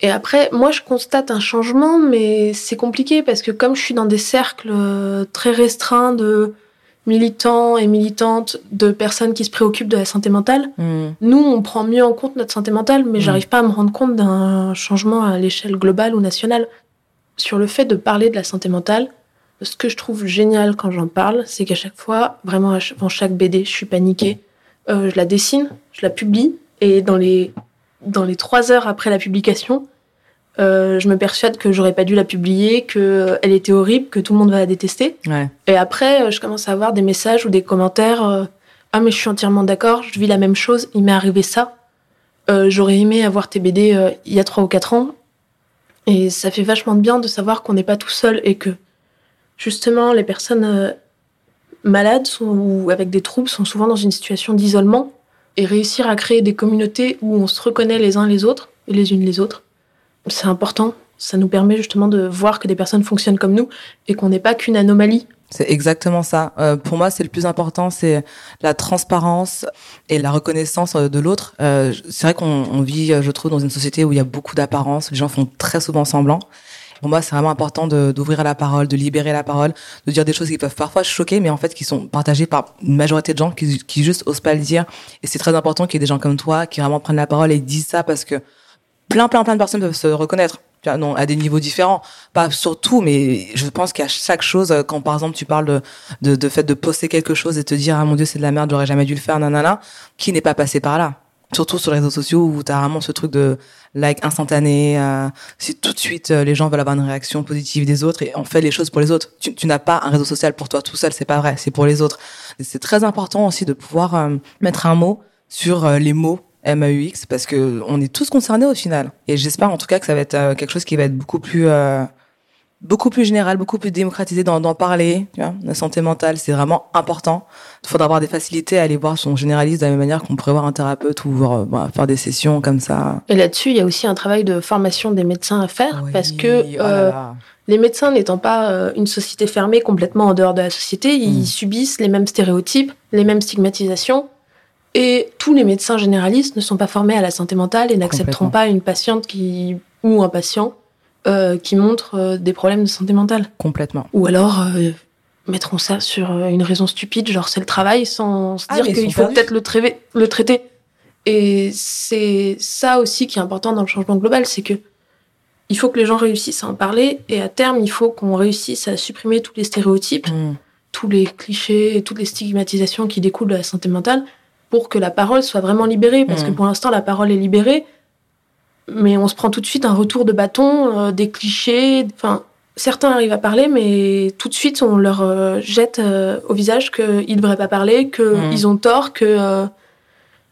Et après, moi, je constate un changement, mais c'est compliqué parce que comme je suis dans des cercles euh, très restreints de militants et militantes de personnes qui se préoccupent de la santé mentale. Hmm. Nous, on prend mieux en compte notre santé mentale, mais hmm. j'arrive pas à me rendre compte d'un changement à l'échelle globale ou nationale. Sur le fait de parler de la santé mentale, ce que je trouve génial quand j'en parle, c'est qu'à chaque fois, vraiment avant chaque BD, je suis paniquée. Euh, je la dessine, je la publie, et dans les, dans les trois heures après la publication, euh, je me persuade que j'aurais pas dû la publier, que euh, elle était horrible, que tout le monde va la détester. Et après, euh, je commence à avoir des messages ou des commentaires. ah mais je suis entièrement d'accord, je vis la même chose, il m'est arrivé ça. j'aurais aimé avoir tes BD il y a trois ou quatre ans. Et ça fait vachement de bien de savoir qu'on n'est pas tout seul et que justement les personnes malades ou avec des troubles sont souvent dans une situation d'isolement et réussir à créer des communautés où on se reconnaît les uns les autres et les unes les autres c'est important. Ça nous permet justement de voir que des personnes fonctionnent comme nous et qu'on n'est pas qu'une anomalie. C'est exactement ça. Euh, pour moi, c'est le plus important, c'est la transparence et la reconnaissance euh, de l'autre. Euh, c'est vrai qu'on vit, je trouve, dans une société où il y a beaucoup d'apparence. Les gens font très souvent semblant. Pour moi, c'est vraiment important d'ouvrir la parole, de libérer la parole, de dire des choses qui peuvent parfois choquer, mais en fait qui sont partagées par une majorité de gens qui, qui juste osent pas le dire. Et c'est très important qu'il y ait des gens comme toi qui vraiment prennent la parole et disent ça parce que plein, plein, plein de personnes peuvent se reconnaître. Non, à des niveaux différents, pas sur tout, mais je pense qu'à chaque chose, quand par exemple tu parles de, de, de fait de poster quelque chose et te dire ah mon dieu c'est de la merde, j'aurais jamais dû le faire, nanana, qui n'est pas passé par là Surtout sur les réseaux sociaux où t'as vraiment ce truc de like instantané, euh, si tout de suite euh, les gens veulent avoir une réaction positive des autres et on fait les choses pour les autres. Tu, tu n'as pas un réseau social pour toi tout seul, c'est pas vrai, c'est pour les autres. C'est très important aussi de pouvoir euh, mettre un mot sur les mots MAUX parce que on est tous concernés au final. Et j'espère en tout cas que ça va être euh, quelque chose qui va être beaucoup plus euh, beaucoup plus général, beaucoup plus démocratisé d'en parler. Tu vois, la santé mentale, c'est vraiment important. Il faudra avoir des facilités à aller voir son généraliste de la même manière qu'on pourrait voir un thérapeute ou euh, bah, faire des sessions comme ça. Et là-dessus, il y a aussi un travail de formation des médecins à faire parce que oh les médecins n'étant pas une société fermée complètement en dehors de la société, ils mm. subissent les mêmes stéréotypes, les mêmes stigmatisations et tous les médecins généralistes ne sont pas formés à la santé mentale et n'accepteront pas une patiente qui ou un patient euh, qui montre euh, des problèmes de santé mentale. Complètement. Ou alors euh, mettront ça sur euh, une raison stupide, genre c'est le travail, sans se ah, dire qu'il faut peut-être le, le traiter. Et c'est ça aussi qui est important dans le changement global, c'est que il faut que les gens réussissent à en parler et à terme, il faut qu'on réussisse à supprimer tous les stéréotypes, mm. tous les clichés, toutes les stigmatisations qui découlent de la santé mentale pour que la parole soit vraiment libérée. Parce que mm. pour l'instant, la parole est libérée, mais on se prend tout de suite un retour de bâton, euh, des clichés. Enfin, certains arrivent à parler, mais tout de suite on leur euh, jette euh, au visage qu'ils ne devraient pas parler, qu'ils mmh. ont tort, que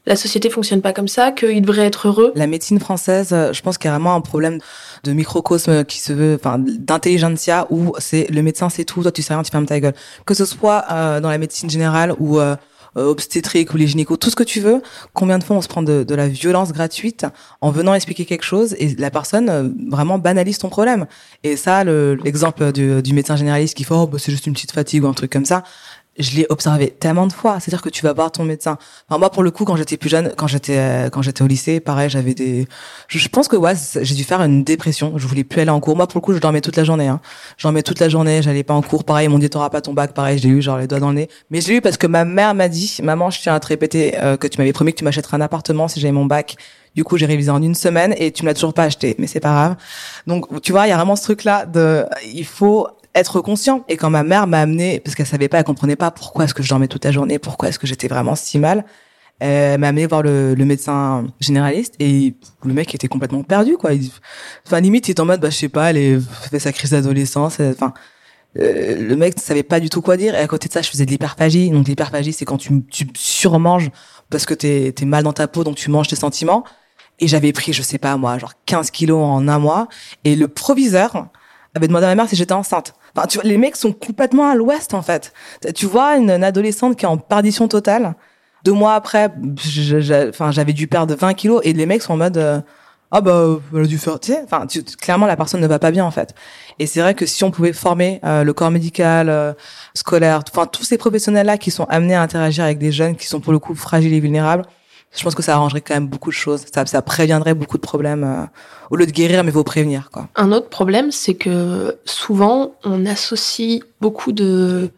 la société fonctionne pas comme ça, qu'ils devraient être heureux. La médecine française, je pense qu'il y a vraiment un problème de microcosme qui se veut, enfin, d'intelligentsia où c'est le médecin c'est tout, toi tu sais rien, tu fermes ta gueule. Que ce soit dans la médecine générale ou euh, obstétrique ou les gynécos, tout ce que tu veux. Combien de fois on se prend de, de la violence gratuite en venant expliquer quelque chose et la personne euh, vraiment banalise ton problème. Et ça, l'exemple du, du, médecin généraliste qui fait oh bah, c'est juste une petite fatigue ou un truc comme ça je l'ai observé tellement de fois. C'est-à-dire que tu vas voir ton médecin. Enfin, moi, pour le coup, quand j'étais plus jeune, quand j'étais euh, quand j'étais au lycée, pareil, j'avais des. Je, pense que ouais, j'ai dû faire une dépression. Je voulais plus aller en cours. Moi, pour le coup, je dormais toute la journée. Hein. Je toute la journée. J'allais pas en cours. Pareil, m'ont dit t'auras pas ton bac. Pareil, je l'ai eu, genre les doigts dans le nez. Mais je l'ai eu parce que ma mère m'a dit, maman, je tiens à te répéter euh, que tu m'avais promis que tu m'achèterais un appartement si j'avais mon bac. Du coup, j'ai révisé en une semaine et tu me l'as toujours pas acheté, mais c'est pas grave. Donc, tu vois, il y a vraiment ce truc-là de, il faut être conscient. Et quand ma mère m'a amené, parce qu'elle savait pas, elle comprenait pas pourquoi est-ce que je dormais toute la journée, pourquoi est-ce que j'étais vraiment si mal, elle m'a amené voir le, médecin généraliste et le mec était complètement perdu, quoi. enfin, limite, il était en mode, bah, je sais pas, elle fait sa crise d'adolescence, enfin, euh, le mec ne savait pas du tout quoi dire. Et à côté de ça, je faisais de l'hyperphagie. Donc l'hyperphagie, c'est quand tu, tu surmanges parce que t'es es mal dans ta peau, donc tu manges tes sentiments. Et j'avais pris, je sais pas moi, genre 15 kilos en un mois. Et le proviseur avait demandé à ma mère si j'étais enceinte. Enfin, tu vois, les mecs sont complètement à l'ouest en fait. Tu vois une, adolescente qui est en perdition totale. Deux mois après, enfin, j'avais dû perdre 20 kilos et les mecs sont en mode euh, ah bah elle a dû faire. Tu sais, enfin, clairement la personne ne va pas bien en fait. Et c'est vrai que si on pouvait former euh, le corps médical, euh, scolaire, enfin tous ces professionnels là qui sont amenés à interagir avec des jeunes qui sont pour le coup fragiles et vulnérables, je pense que ça arrangerait quand même beaucoup de choses. Ça, ça préviendrait beaucoup de problèmes. Euh, au lieu de guérir, mais vaut prévenir. Quoi. Un autre problème, c'est que souvent, on associe beaucoup de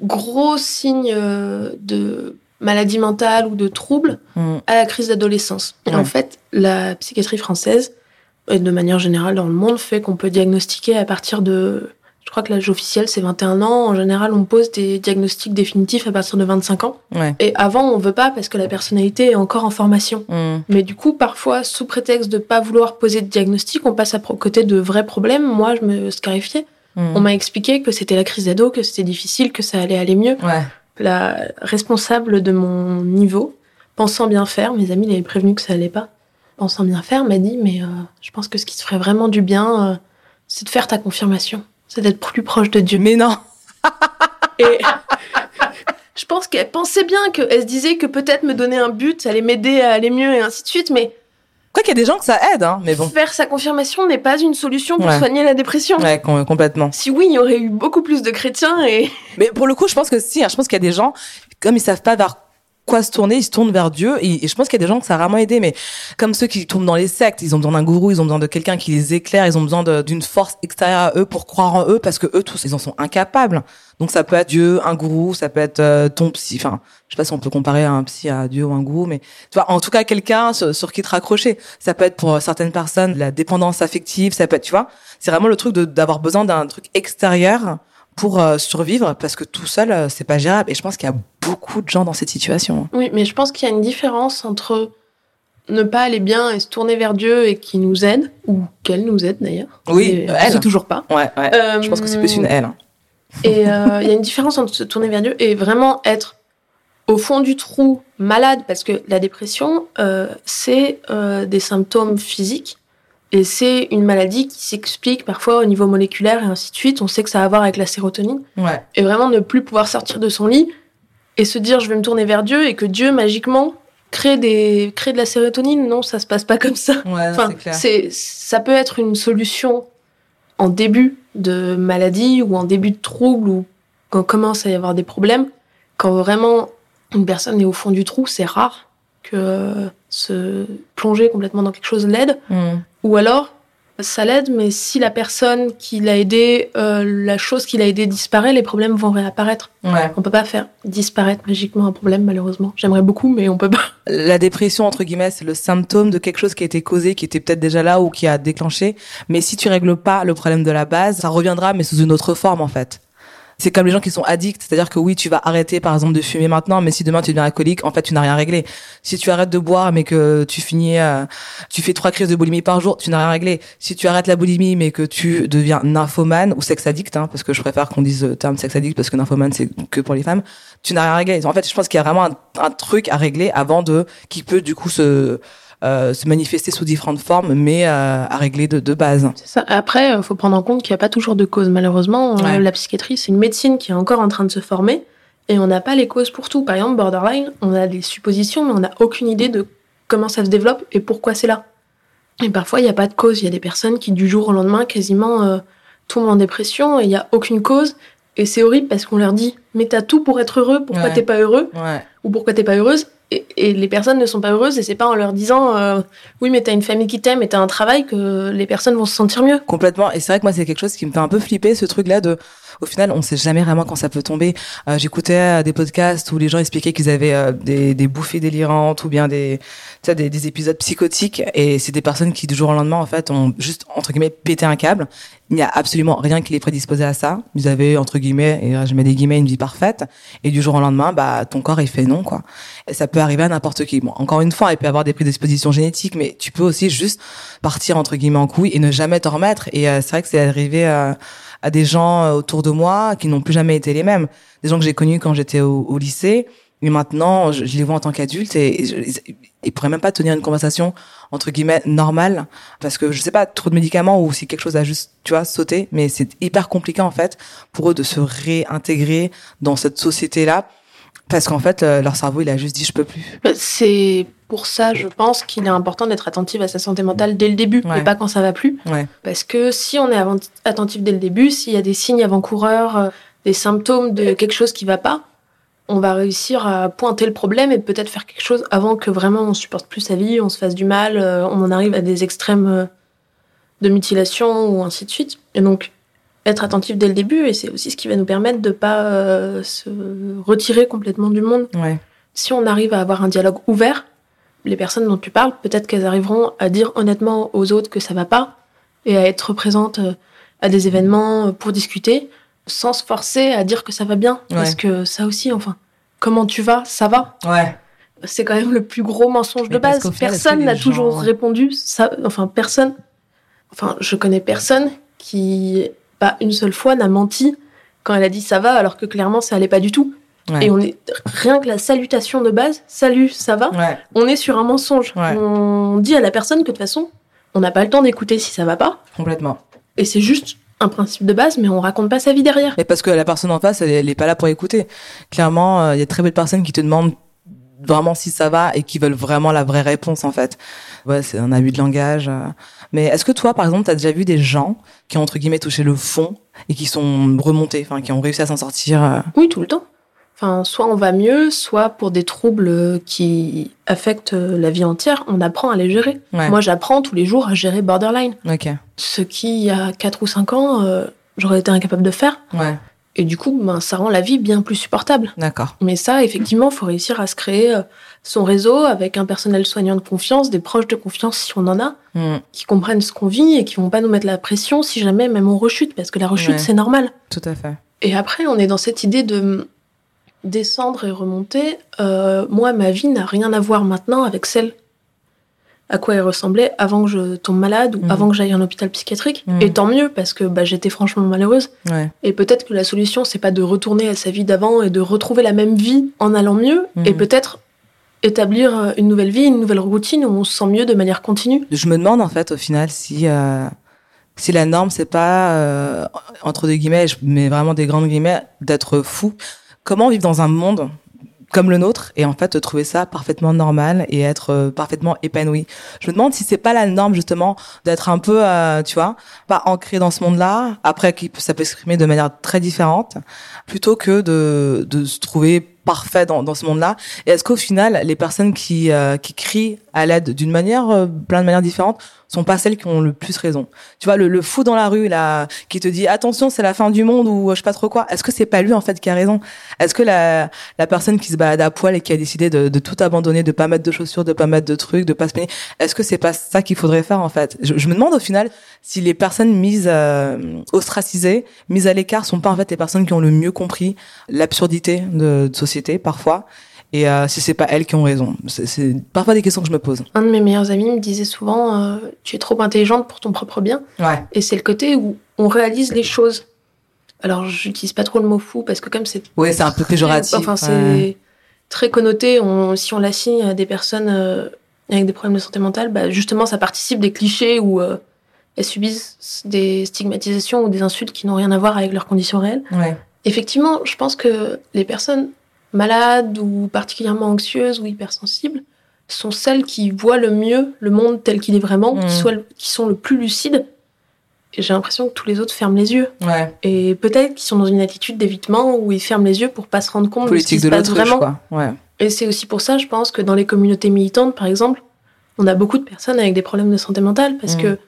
gros signes euh, de maladie mentale ou de troubles mm. à la crise d'adolescence. Et en fait, la psychiatrie française, et de manière générale dans le monde, fait qu'on peut diagnostiquer à partir de crois que l'âge officiel, c'est 21 ans. En général, on pose des diagnostics définitifs à partir de 25 ans. Et avant, on veut pas parce que la personnalité est encore en formation. Mm. Mais du coup, parfois, sous prétexte de pas vouloir poser de diagnostic, on passe à côté de vrais problèmes. Moi, je me scarifiais. Mm. On m'a expliqué que c'était la crise d'ado, que c'était difficile, que ça allait aller mieux. La responsable de mon niveau, pensant bien faire, mes amis l'avaient prévenu que ça allait pas, pensant bien faire, m'a dit, mais euh, je pense que ce qui te ferait vraiment du bien, euh, c'est de faire ta confirmation c'est d'être plus proche de Dieu. Mais non Et je pense qu'elle pensait bien, qu'elle se disait que peut-être me donner un but, ça allait m'aider à aller mieux et ainsi de suite, mais... Quoi qu'il y a des gens que ça aide, hein, mais bon. Faire sa confirmation n'est pas une solution pour soigner la dépression. Ouais, complètement. Si oui, il y aurait eu beaucoup plus de chrétiens et... Mais pour le coup, je pense que si, hein, je pense qu'il y a des gens, comme ils savent pas vers quoi se tourner, ils se tournent vers Dieu. Et, je pense qu'il y a des gens que ça a vraiment aidé, mais comme ceux qui tournent dans les sectes, ils ont besoin d'un gourou, ils ont besoin de quelqu'un qui les éclaire, ils ont besoin d'une force extérieure à eux pour croire en eux, parce que eux tous, ils en sont incapables. Donc ça peut être Dieu, un gourou, ça peut être euh, ton psy. Enfin, je sais pas si on peut comparer un psy à Dieu ou un gourou, mais tu vois, en tout cas quelqu'un sur, qui te raccrocher. Ça peut être pour certaines personnes la dépendance affective, ça peut être, tu vois, c'est vraiment le truc d'avoir besoin d'un truc extérieur pour euh, survivre parce que tout seul euh, c'est pas gérable et je pense qu'il y a beaucoup de gens dans cette situation. Oui, mais je pense qu'il y a une différence entre ne pas aller bien et se tourner vers Dieu et qui nous aide ou qu'elle nous aide d'ailleurs. Oui, elle. Toujours pas. Ouais, ouais. je pense que c'est plus une elle. Hein. Et il y a une différence entre se tourner vers Dieu et vraiment être au fond du trou malade parce que la dépression euh, c'est des symptômes physiques et c'est une maladie qui s'explique parfois au niveau moléculaire et ainsi de suite. On sait que ça a à voir avec la sérotonine. Ouais. Et vraiment ne plus pouvoir sortir de son lit et se dire je vais me tourner vers Dieu et que Dieu magiquement crée des crée de la sérotonine. Non, ça se passe pas comme ça. Ouais, enfin, c'est ça peut être une solution en début de maladie ou en début de trouble ou quand commence à y avoir des problèmes. Quand vraiment une personne est au fond du trou, c'est rare que se plonger complètement dans quelque chose l'aide. Hmm. Ou alors, ça l'aide, mais si la personne qui l'a aidé, euh, la chose qui l'a aidé disparaît, les problèmes vont réapparaître. Ouais. On peut pas faire disparaître magiquement un problème, malheureusement. J'aimerais beaucoup, mais on peut pas. La dépression, entre guillemets, c'est le symptôme de quelque chose qui a été causé, qui était peut-être déjà là ou qui a déclenché. Mais si tu règles pas le problème de la base, ça reviendra, mais sous une autre forme, en fait. C'est comme les gens qui sont addicts, c'est-à-dire que oui, tu vas arrêter par exemple de fumer maintenant, mais si demain tu deviens alcoolique, en fait, tu n'as rien réglé. Si tu arrêtes de boire, mais que tu finis, euh, tu fais trois crises de boulimie par jour, tu n'as rien réglé. Si tu arrêtes la boulimie, mais que tu deviens nymphomane ou sex addict, hein, parce que je préfère qu'on dise le terme sex addict parce que nymphomane c'est que pour les femmes, tu n'as rien réglé. En fait, je pense qu'il y a vraiment un, truc à régler avant de qui peut du coup se se manifester sous différentes formes, mais euh, à régler de, de base. Ça. Après, il faut prendre en compte qu'il n'y a pas toujours de cause. Malheureusement, euh, la psychiatrie, c'est une médecine qui est encore en train de se former, et on n'a pas les causes pour tout. Par exemple, borderline, on a des suppositions, mais on n'a aucune idée de comment ça se développe et pourquoi c'est là. Et parfois, il n'y a pas de cause. Il y a des personnes qui, du jour au lendemain, quasiment tombent en dépression, et il n'y a aucune cause. Et c'est horrible parce qu'on leur dit, mais t'as tout pour être heureux, pourquoi t'es pas heureux Ouais. Ou pourquoi t'es pas heureuse? Et, les personnes ne sont pas heureuses et c'est pas en leur disant euh, oui mais t'as une famille qui t'aime et t'as un travail que les personnes vont se sentir mieux. Complètement. Et c'est vrai que moi c'est quelque chose qui me fait un peu flipper ce truc là de au final, on sait jamais vraiment quand ça peut tomber. Euh, J'écoutais euh, des podcasts où les gens expliquaient qu'ils avaient euh, des, des, bouffées délirantes ou bien des, des, des épisodes psychotiques. Et c'est des personnes qui, du jour au lendemain, en fait, ont juste, entre guillemets, pété un câble. Il n'y a absolument rien qui les prédisposait à ça. Ils avaient, entre guillemets, et je mets des guillemets, une vie parfaite. Et du jour au lendemain, bah, ton corps, il fait non, quoi. Et ça peut arriver à n'importe qui. Bon, encore une fois, il peut y avoir des prédispositions génétiques, mais tu peux aussi juste partir, entre guillemets, en couille et ne jamais t'en remettre. Et c'est vrai que c'est arrivé à des gens euh, autour de moi qui n'ont plus jamais été les mêmes. Des gens que j'ai connus quand j'étais au, lycée, mais maintenant je, je les vois en tant qu'adultes et, et ils pourraient même pas tenir une conversation entre guillemets normale parce que je sais pas trop de médicaments ou si quelque chose a juste tu vois sauté, mais c'est hyper compliqué en fait pour eux de se réintégrer dans cette société là parce qu'en fait, euh, leur cerveau, il a juste dit, je peux plus. Bah, c'est pour ça, je pense qu'il est important d'être attentif à sa santé mentale dès le début, ouais. et pas quand ça va plus. Ouais. Parce que si on est attentif dès le début, s'il y a des signes avant-coureurs, euh, des symptômes de quelque chose qui va pas, on va réussir à pointer le problème et peut-être faire quelque chose avant que vraiment on supporte plus sa vie, on se fasse du mal, euh, on en arrive à des extrêmes de mutilation ou ainsi de suite. Et donc, être attentif dès le début et c'est aussi ce qui va nous permettre de pas euh, se retirer complètement du monde. Ouais. Si on arrive à avoir un dialogue ouvert, les personnes dont tu parles, peut-être qu'elles arriveront à dire honnêtement aux autres que ça va pas et à être présentes euh, à des événements pour discuter sans se forcer à dire que ça va bien. Ouais. parce que ça aussi enfin comment tu vas ça va. Ouais. C'est quand même le plus gros mensonge de base. personne n'a toujours répondu. Ça enfin personne. Enfin je connais personne qui pas une seule fois n'a menti quand elle a dit ça va alors que clairement ça allait pas du tout. Ouais. Et on est rien que la salutation de base, salut, ça va. Ouais. On est sur un mensonge. Ouais. On dit à la personne que de toute façon, on n'a pas le temps d'écouter si ça va pas. Complètement. Et c'est juste un principe de base, mais on raconte pas sa vie derrière. Mais parce que la personne en face, elle, elle est pas là pour écouter. Clairement, il euh, y a très peu de personnes qui te demandent vraiment si ça va et qui veulent vraiment la vraie réponse en fait. Ouais, c'est un abus de langage. euh. Mais est-ce que toi, par exemple, tu as déjà vu des gens qui ont entre guillemets touché le fond et qui sont remontés, enfin qui ont réussi à s'en sortir euh? Oui, tout le temps. Enfin, soit on va mieux, soit pour des troubles qui affectent la vie entière, on apprend à les gérer. Ouais. Moi, j'apprends tous les jours à gérer borderline. Ce qui, il y a 4 ou 5 ans, euh, j'aurais été incapable de faire. Ouais. Et du coup, ben, ça rend la vie bien plus supportable. D'accord. Mais ça, effectivement, faut réussir à se créer euh, son réseau avec un personnel soignant de confiance, des proches de confiance si on en a, Mm. qui comprennent ce qu'on vit et qui vont pas nous mettre la pression si jamais même on rechute, parce que la rechute, Ouais. c'est normal. Tout à fait. Et après, on est dans cette idée de descendre et remonter. Euh, moi, ma vie n'a rien à voir maintenant avec celle à quoi elle ressemblait avant que je tombe malade ou Mhm. avant que j'aille en hôpital psychiatrique. Mhm. Et tant mieux, parce que bah, j'étais franchement malheureuse. Ouais. Et peut-être que la solution, c'est pas de retourner à sa vie d'avant et de retrouver la même vie en allant mieux, Mhm. et peut-être établir euh, une nouvelle vie, une nouvelle routine où on se sent mieux de manière continue. Je me demande en fait au final si euh, si la norme c'est pas euh, entre des guillemets, je mets vraiment des grandes guillemets, d'être fou. Comment vivre dans un monde comme le nôtre et en fait trouver ça parfaitement normal et être euh, parfaitement épanoui. Je me demande si c'est pas la norme justement d'être un peu, euh, tu vois, pas ancré dans ce monde-là. Après, ça peut s'exprimer de manière très différente, plutôt que de de se trouver parfait dans, dans ce monde-là. Et est-ce qu'au final, les personnes qui, euh, qui crient à l'aide d'une manière, euh, plein de manières différentes, sont pas celles qui ont le plus raison? Tu vois, le, le fou dans la rue, là, qui te dit attention, c'est la fin du monde ou je sais pas trop quoi. Est-ce que c'est pas lui en fait qui a raison? Est-ce que la, la personne qui se balade à poil et qui a décidé de, de tout abandonner, de pas mettre de chaussures, de pas mettre de trucs, de pas se peiner, est-ce que c'est pas ça qu'il faudrait faire en fait? Je, je, me demande au final si les personnes mises euh, ostracisées, mises à l'écart, sont pas en fait les personnes qui ont le mieux compris l'absurdité de, de société parfois et euh, si c'est pas elles qui ont raison. C'est parfois des questions que je me pose. Un de mes meilleurs amis me disait souvent euh, tu es trop intelligente pour ton propre bien. Ouais. Et c'est le côté où on réalise les choses. Alors j'utilise pas trop le mot fou parce que comme c'est Oui, c'est un peu péjoratif. Enfin c'est très connoté, on, si on l'assigne à des personnes euh, avec des problèmes de santé mentale, bah, justement ça participe des clichés où elles subissent des stigmatisations ou des insultes qui n'ont rien à voir avec leurs conditions réelles. Ouais. Effectivement, je pense que les personnes malades ou particulièrement anxieuses ou hypersensibles sont celles qui voient le mieux le monde tel qu'il est vraiment, Mmh. qui, soient, qui sont le plus lucides. J'ai l'impression que tous les autres ferment les yeux. Ouais. Et peut-être qu'ils sont dans une attitude d'évitement où ils ferment les yeux pour pas se rendre compte Politique de ce de qui se passe vraiment. quoi. Ouais. Et c'est aussi pour ça, je pense, que dans les communautés militantes, par exemple, on a beaucoup de personnes avec des problèmes de santé mentale parce Mm. que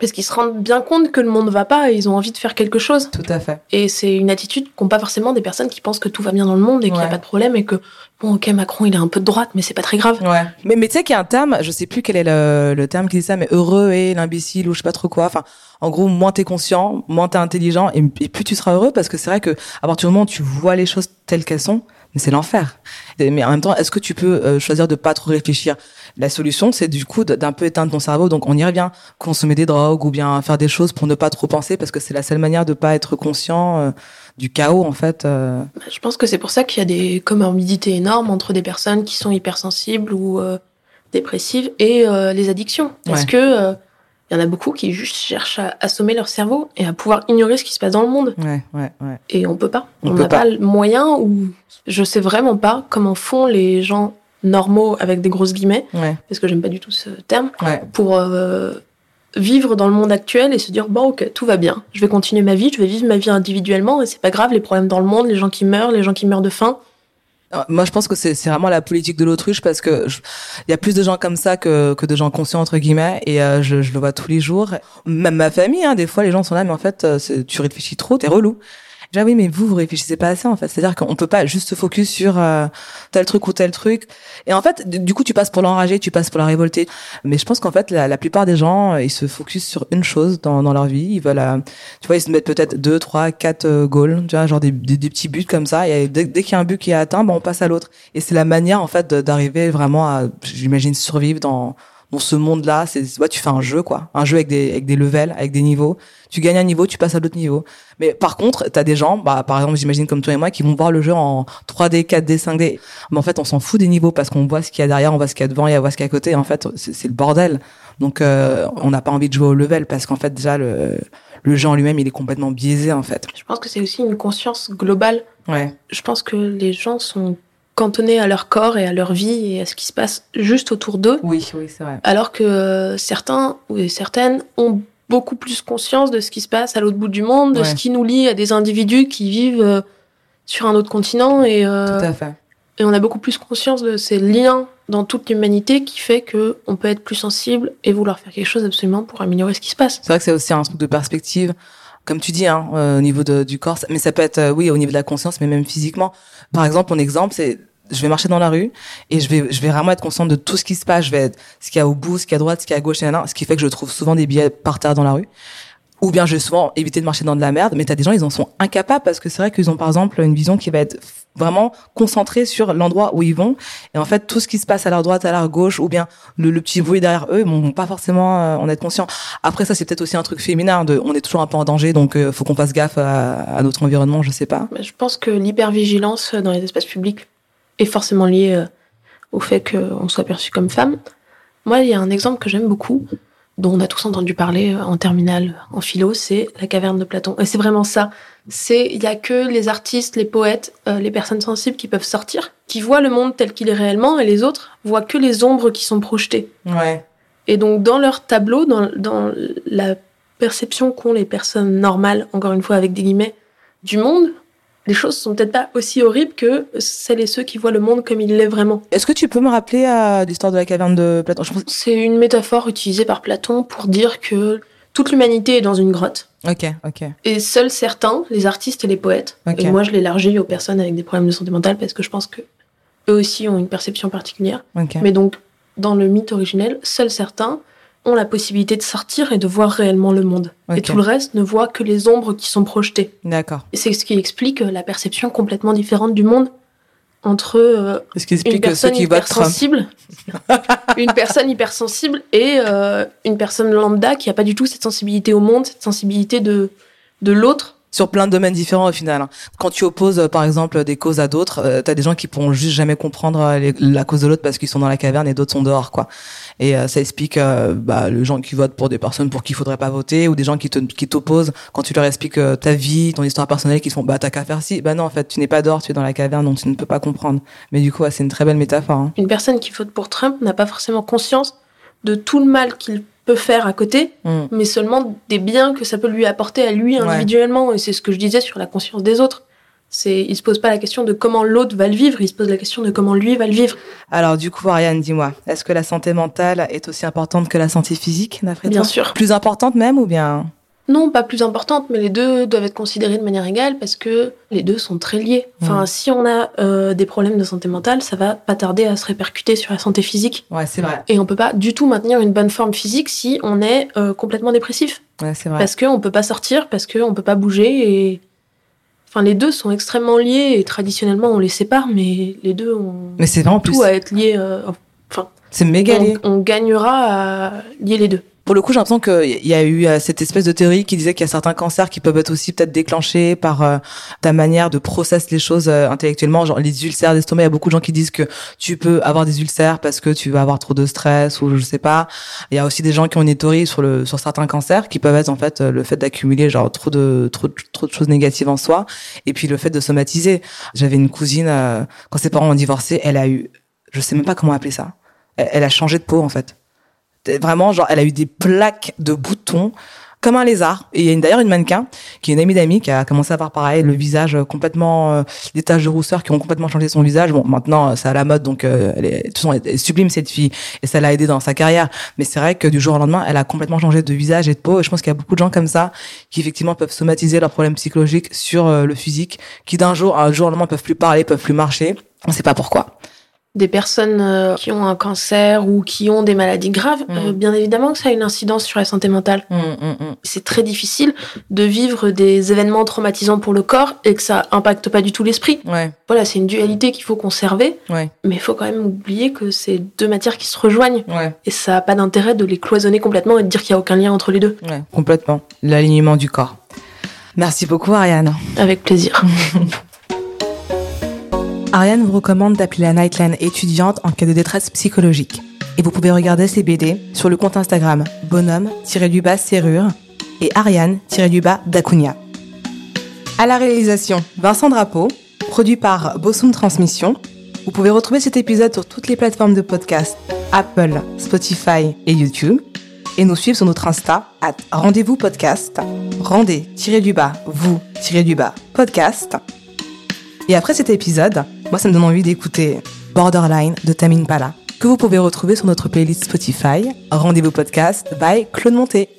parce qu'ils se rendent bien compte que le monde va pas et ils ont envie de faire quelque chose. Tout à fait. Et c'est une attitude qu'ont pas forcément des personnes qui pensent que tout va bien dans le monde et qu'il n'y a pas de problème et que bon, ok, Macron, il est un peu de droite, mais c'est pas très grave. Ouais. Mais, mais tu sais qu'il y a un terme, je sais plus quel est le, le terme qui dit ça, mais heureux et l'imbécile ou je sais pas trop quoi. Enfin, en gros, moins t'es conscient, moins t'es intelligent et, et plus tu seras heureux parce que c'est vrai que à partir du moment où tu vois les choses telles qu'elles sont, mais c'est l'enfer. Mais en même temps, est-ce que tu peux euh, choisir de pas trop réfléchir? La solution, c'est du coup d'un peu éteindre ton cerveau. Donc on y revient, consommer des drogues ou bien faire des choses pour ne pas trop penser parce que c'est la seule manière de pas être conscient euh, du chaos en fait. euh. Bah, Je pense que c'est pour ça qu'il y a des comorbidités énormes entre des personnes qui sont hypersensibles ou euh, dépressives et euh, les addictions. Parce Ouais. que euh, il y en a beaucoup qui juste cherchent à assommer leur cerveau et à pouvoir ignorer ce qui se passe dans le monde. Ouais, ouais, ouais. Et on peut pas. On n'a pas. pas. le moyen ou je sais vraiment pas comment font les gens normaux avec des grosses guillemets Ouais, parce que j'aime pas du tout ce terme ouais. pour euh, vivre dans le monde actuel et se dire bon ok tout va bien je vais continuer ma vie je vais vivre ma vie individuellement et c'est pas grave les problèmes dans le monde les gens qui meurent les gens qui meurent de faim Moi, je pense que c'est vraiment la politique de l'autruche parce que il y a plus de gens comme ça que, que de gens conscients entre guillemets et euh, je, je le vois tous les jours. Même ma famille, hein, des fois, les gens sont là, mais en fait, euh, tu réfléchis trop, t'es relou. Déjà oui, mais vous, vous réfléchissez pas assez en fait. C'est-à-dire qu'on peut pas juste se focus sur euh, tel truc ou tel truc. Et en fait, du coup, tu passes pour l'enragé, tu passes pour la révoltée. Mais je pense qu'en fait, la, plupart des gens, euh, ils se focus sur une chose dans, dans leur vie. Ils veulent, euh, tu vois, ils se mettent peut-être deux, trois, quatre euh, goals, tu vois, genre des, des, petits buts comme ça. Et dès, dès qu'il y a un but qui est atteint, ben on passe à l'autre. Et c'est la manière en fait d'arriver vraiment à, j'imagine, survivre dans dans ce monde-là. C'est, ouais, tu fais un jeu quoi, un jeu avec des avec des levels, avec des niveaux. Tu gagnes un niveau, tu passes à l'autre niveau. Mais par contre, t'as des gens, bah par exemple, j'imagine comme toi et moi, qui vont voir le jeu en 3D, 4D, 5D. Mais en fait, on s'en fout des niveaux parce qu'on voit ce qu'il y a derrière, on voit ce qu'il y a devant et on voit ce qu'il y a à côté. En fait, c'est, c'est le bordel. Donc, euh, on n'a pas envie de jouer au level parce qu'en fait, déjà le le jeu en lui-même, il est complètement biaisé en fait. je pense que c'est aussi une conscience globale Ouais. je pense que les gens sont cantonnés à leur corps et à leur vie et à ce qui se passe juste autour d'eux Oui, oui, c'est vrai. alors que certains ou certaines ont beaucoup plus conscience de ce qui se passe à l'autre bout du monde, de Ouais. ce qui nous lie à des individus qui vivent euh, sur un autre continent et, euh, Tout à fait. et on a beaucoup plus conscience de ces liens dans toute l'humanité qui fait que on peut être plus sensible et vouloir faire quelque chose absolument pour améliorer ce qui se passe. C'est vrai que c'est aussi un truc de perspective, comme tu dis, hein, euh, au niveau de, du corps. Mais ça peut être, euh, oui, au niveau de la conscience, mais même physiquement. Par exemple, mon exemple, c'est je vais marcher dans la rue et je vais je vais vraiment être consciente de tout ce qui se passe. Je vais être ce qu'il y a au bout, ce qu'il y a à droite, ce qu'il y a à gauche, et nanana, ce qui fait que je trouve souvent des billets par terre dans la rue. Ou bien je vais souvent éviter de marcher dans de la merde, mais t'as des gens, ils en sont incapables parce que c'est vrai qu'ils ont par exemple une vision qui va être vraiment concentrée sur l'endroit où ils vont. Et en fait, tout ce qui se passe à leur droite, à leur gauche, ou bien le, petit bruit derrière eux, ils vont pas forcément euh, en être conscients. Après, ça, c'est peut-être aussi un truc féminin de, on est toujours un peu en danger, donc euh, faut qu'on fasse gaffe à, à notre environnement, je sais pas. Je pense que l'hypervigilance dans les espaces publics est forcément liée euh, au fait qu'on soit perçu comme femme. Moi, il y a un exemple que j'aime beaucoup, dont on a tous entendu parler euh, en terminale, en philo, c'est la caverne de Platon. Et c'est vraiment ça. C'est il y a que les artistes, les poètes, euh, les personnes sensibles qui peuvent sortir, qui voient le monde tel qu'il est réellement, et les autres voient que les ombres qui sont projetées. Ouais. Et donc, dans leur tableau, dans, dans la perception qu'ont les personnes normales, encore une fois avec des guillemets, du monde, les choses sont peut-être pas aussi horribles que celles et ceux qui voient le monde comme il l'est vraiment. Est-ce que tu peux me rappeler euh, l'histoire de la caverne de Platon? C'est une métaphore utilisée par Platon pour dire que toute l'humanité est dans une grotte. Ok, ok. Et seuls certains, les artistes et les poètes, et moi je l'élargis aux personnes avec des problèmes de santé mentale parce que je pense que eux aussi ont une perception particulière. Mais donc, dans le mythe originel, seuls certains ont la possibilité de sortir et de voir réellement le monde. Et tout le reste ne voit que les ombres qui sont projetées. D'accord. Et c'est ce qui explique la perception complètement différente du monde entre euh, ce qui explique une personne qui hypersensible, une personne hypersensible et euh, une personne lambda qui n'a pas du tout cette sensibilité au monde, cette sensibilité de, de l'autre sur plein de domaines différents au final. Hein. Quand tu opposes euh, par exemple des causes à d'autres, euh, tu as des gens qui pourront juste jamais comprendre euh, la cause de l'autre parce qu'ils sont dans la caverne et d'autres sont dehors quoi. Et ça explique bah, les gens qui votent pour des personnes pour qui il faudrait pas voter ou des gens qui te qui t'opposent quand tu leur expliques ta vie, ton histoire personnelle qui font bah t'as qu'à faire ci. Bah non en fait tu n'es pas dehors, tu es dans la caverne donc tu ne peux pas comprendre. Mais du coup c'est une très belle métaphore. Hein. Une personne qui vote pour Trump n'a pas forcément conscience de tout le mal qu'il peut faire à côté, mm. mais seulement des biens que ça peut lui apporter à lui individuellement. Et c'est ce que je disais sur la conscience des autres. C'est, il se pose pas la question de comment l'autre va le vivre, il se pose la question de comment lui va le vivre. Alors du coup, Ariane, dis-moi, est-ce que la santé mentale est aussi importante que la santé physique, d'après Bien sûr. Plus importante même ou bien? Non, pas plus importante, mais les deux doivent être considérés de manière égale parce que les deux sont très liés. Enfin, si on a euh, des problèmes de santé mentale, ça va pas tarder à se répercuter sur la santé physique. Ouais, c'est vrai. Et on peut pas du tout maintenir une bonne forme physique si on est euh, complètement dépressif. Ouais, c'est vrai. Parce qu'on peut pas sortir, parce qu'on peut pas bouger et. Enfin, les deux sont extrêmement liés et traditionnellement on les sépare, mais les deux ont mais c'est tout à être liés. Euh, enfin, c'est méga lié. on gagnera à lier les deux pour le coup, j'ai l'impression qu'il y a eu euh, cette espèce de théorie qui disait qu'il y a certains cancers qui peuvent être aussi peut-être déclenchés par euh, ta manière de processer les choses euh, intellectuellement, genre les ulcères d'estomac. Il y a beaucoup de gens qui disent que tu peux avoir des ulcères parce que tu vas avoir trop de stress ou je sais pas. Il y a aussi des gens qui ont une théorie sur le sur certains cancers qui peuvent être en fait le fait d'accumuler genre trop de trop trop de choses négatives en soi et puis le fait de somatiser. J'avais une cousine quand ses parents ont divorcé, elle a eu je sais même pas comment appeler ça. elle a changé de peau en fait Vraiment, genre, elle a eu des plaques de boutons comme un lézard. Et il y a d'ailleurs une mannequin qui est une amie d'amis qui a commencé à avoir pareil le visage complètement euh, des taches de rousseur qui ont complètement changé son visage. Bon, maintenant c'est à la mode donc euh, elle est de toute façon elle est sublime cette fille et ça l'a aidé dans sa carrière. Mais c'est vrai que du jour au lendemain, elle a complètement changé de visage et de peau. Et je pense qu'il y a beaucoup de gens comme ça qui effectivement peuvent somatiser leurs problèmes psychologiques sur euh, le physique, qui d'un jour un jour au lendemain peuvent plus parler, peuvent plus marcher. On sait pas pourquoi des personnes euh, qui ont un cancer ou qui ont des maladies graves, mm. euh, bien évidemment que ça a une incidence sur la santé mentale. Mm, mm, c'est très difficile de vivre des événements traumatisants pour le corps et que ça impacte pas du tout l'esprit. Voilà, c'est une dualité qu'il faut conserver, mais il faut quand même oublier que c'est deux matières qui se rejoignent. Et ça n'a pas d'intérêt de les cloisonner complètement et de dire qu'il n'y a aucun lien entre les deux. complètement. L'alignement du corps. Merci beaucoup, Ariane. Avec plaisir. Ariane vous recommande d'appeler la Nightline étudiante en cas de détresse psychologique. Et vous pouvez regarder ses BD sur le compte Instagram bonhomme-du-bas serrure et Ariane-du-bas d'Acuna. À la réalisation, Vincent Drapeau, produit par Bossum Transmission. Vous pouvez retrouver cet épisode sur toutes les plateformes de podcast, Apple, Spotify et YouTube. Et nous suivre sur notre Insta, at rendez-vous podcast, rendez-du-bas, vous-du-bas podcast. Et après cet épisode, moi, ça me donne envie d'écouter Borderline de Tamine Pala, que vous pouvez retrouver sur notre playlist Spotify. Rendez-vous podcast by Claude Monté.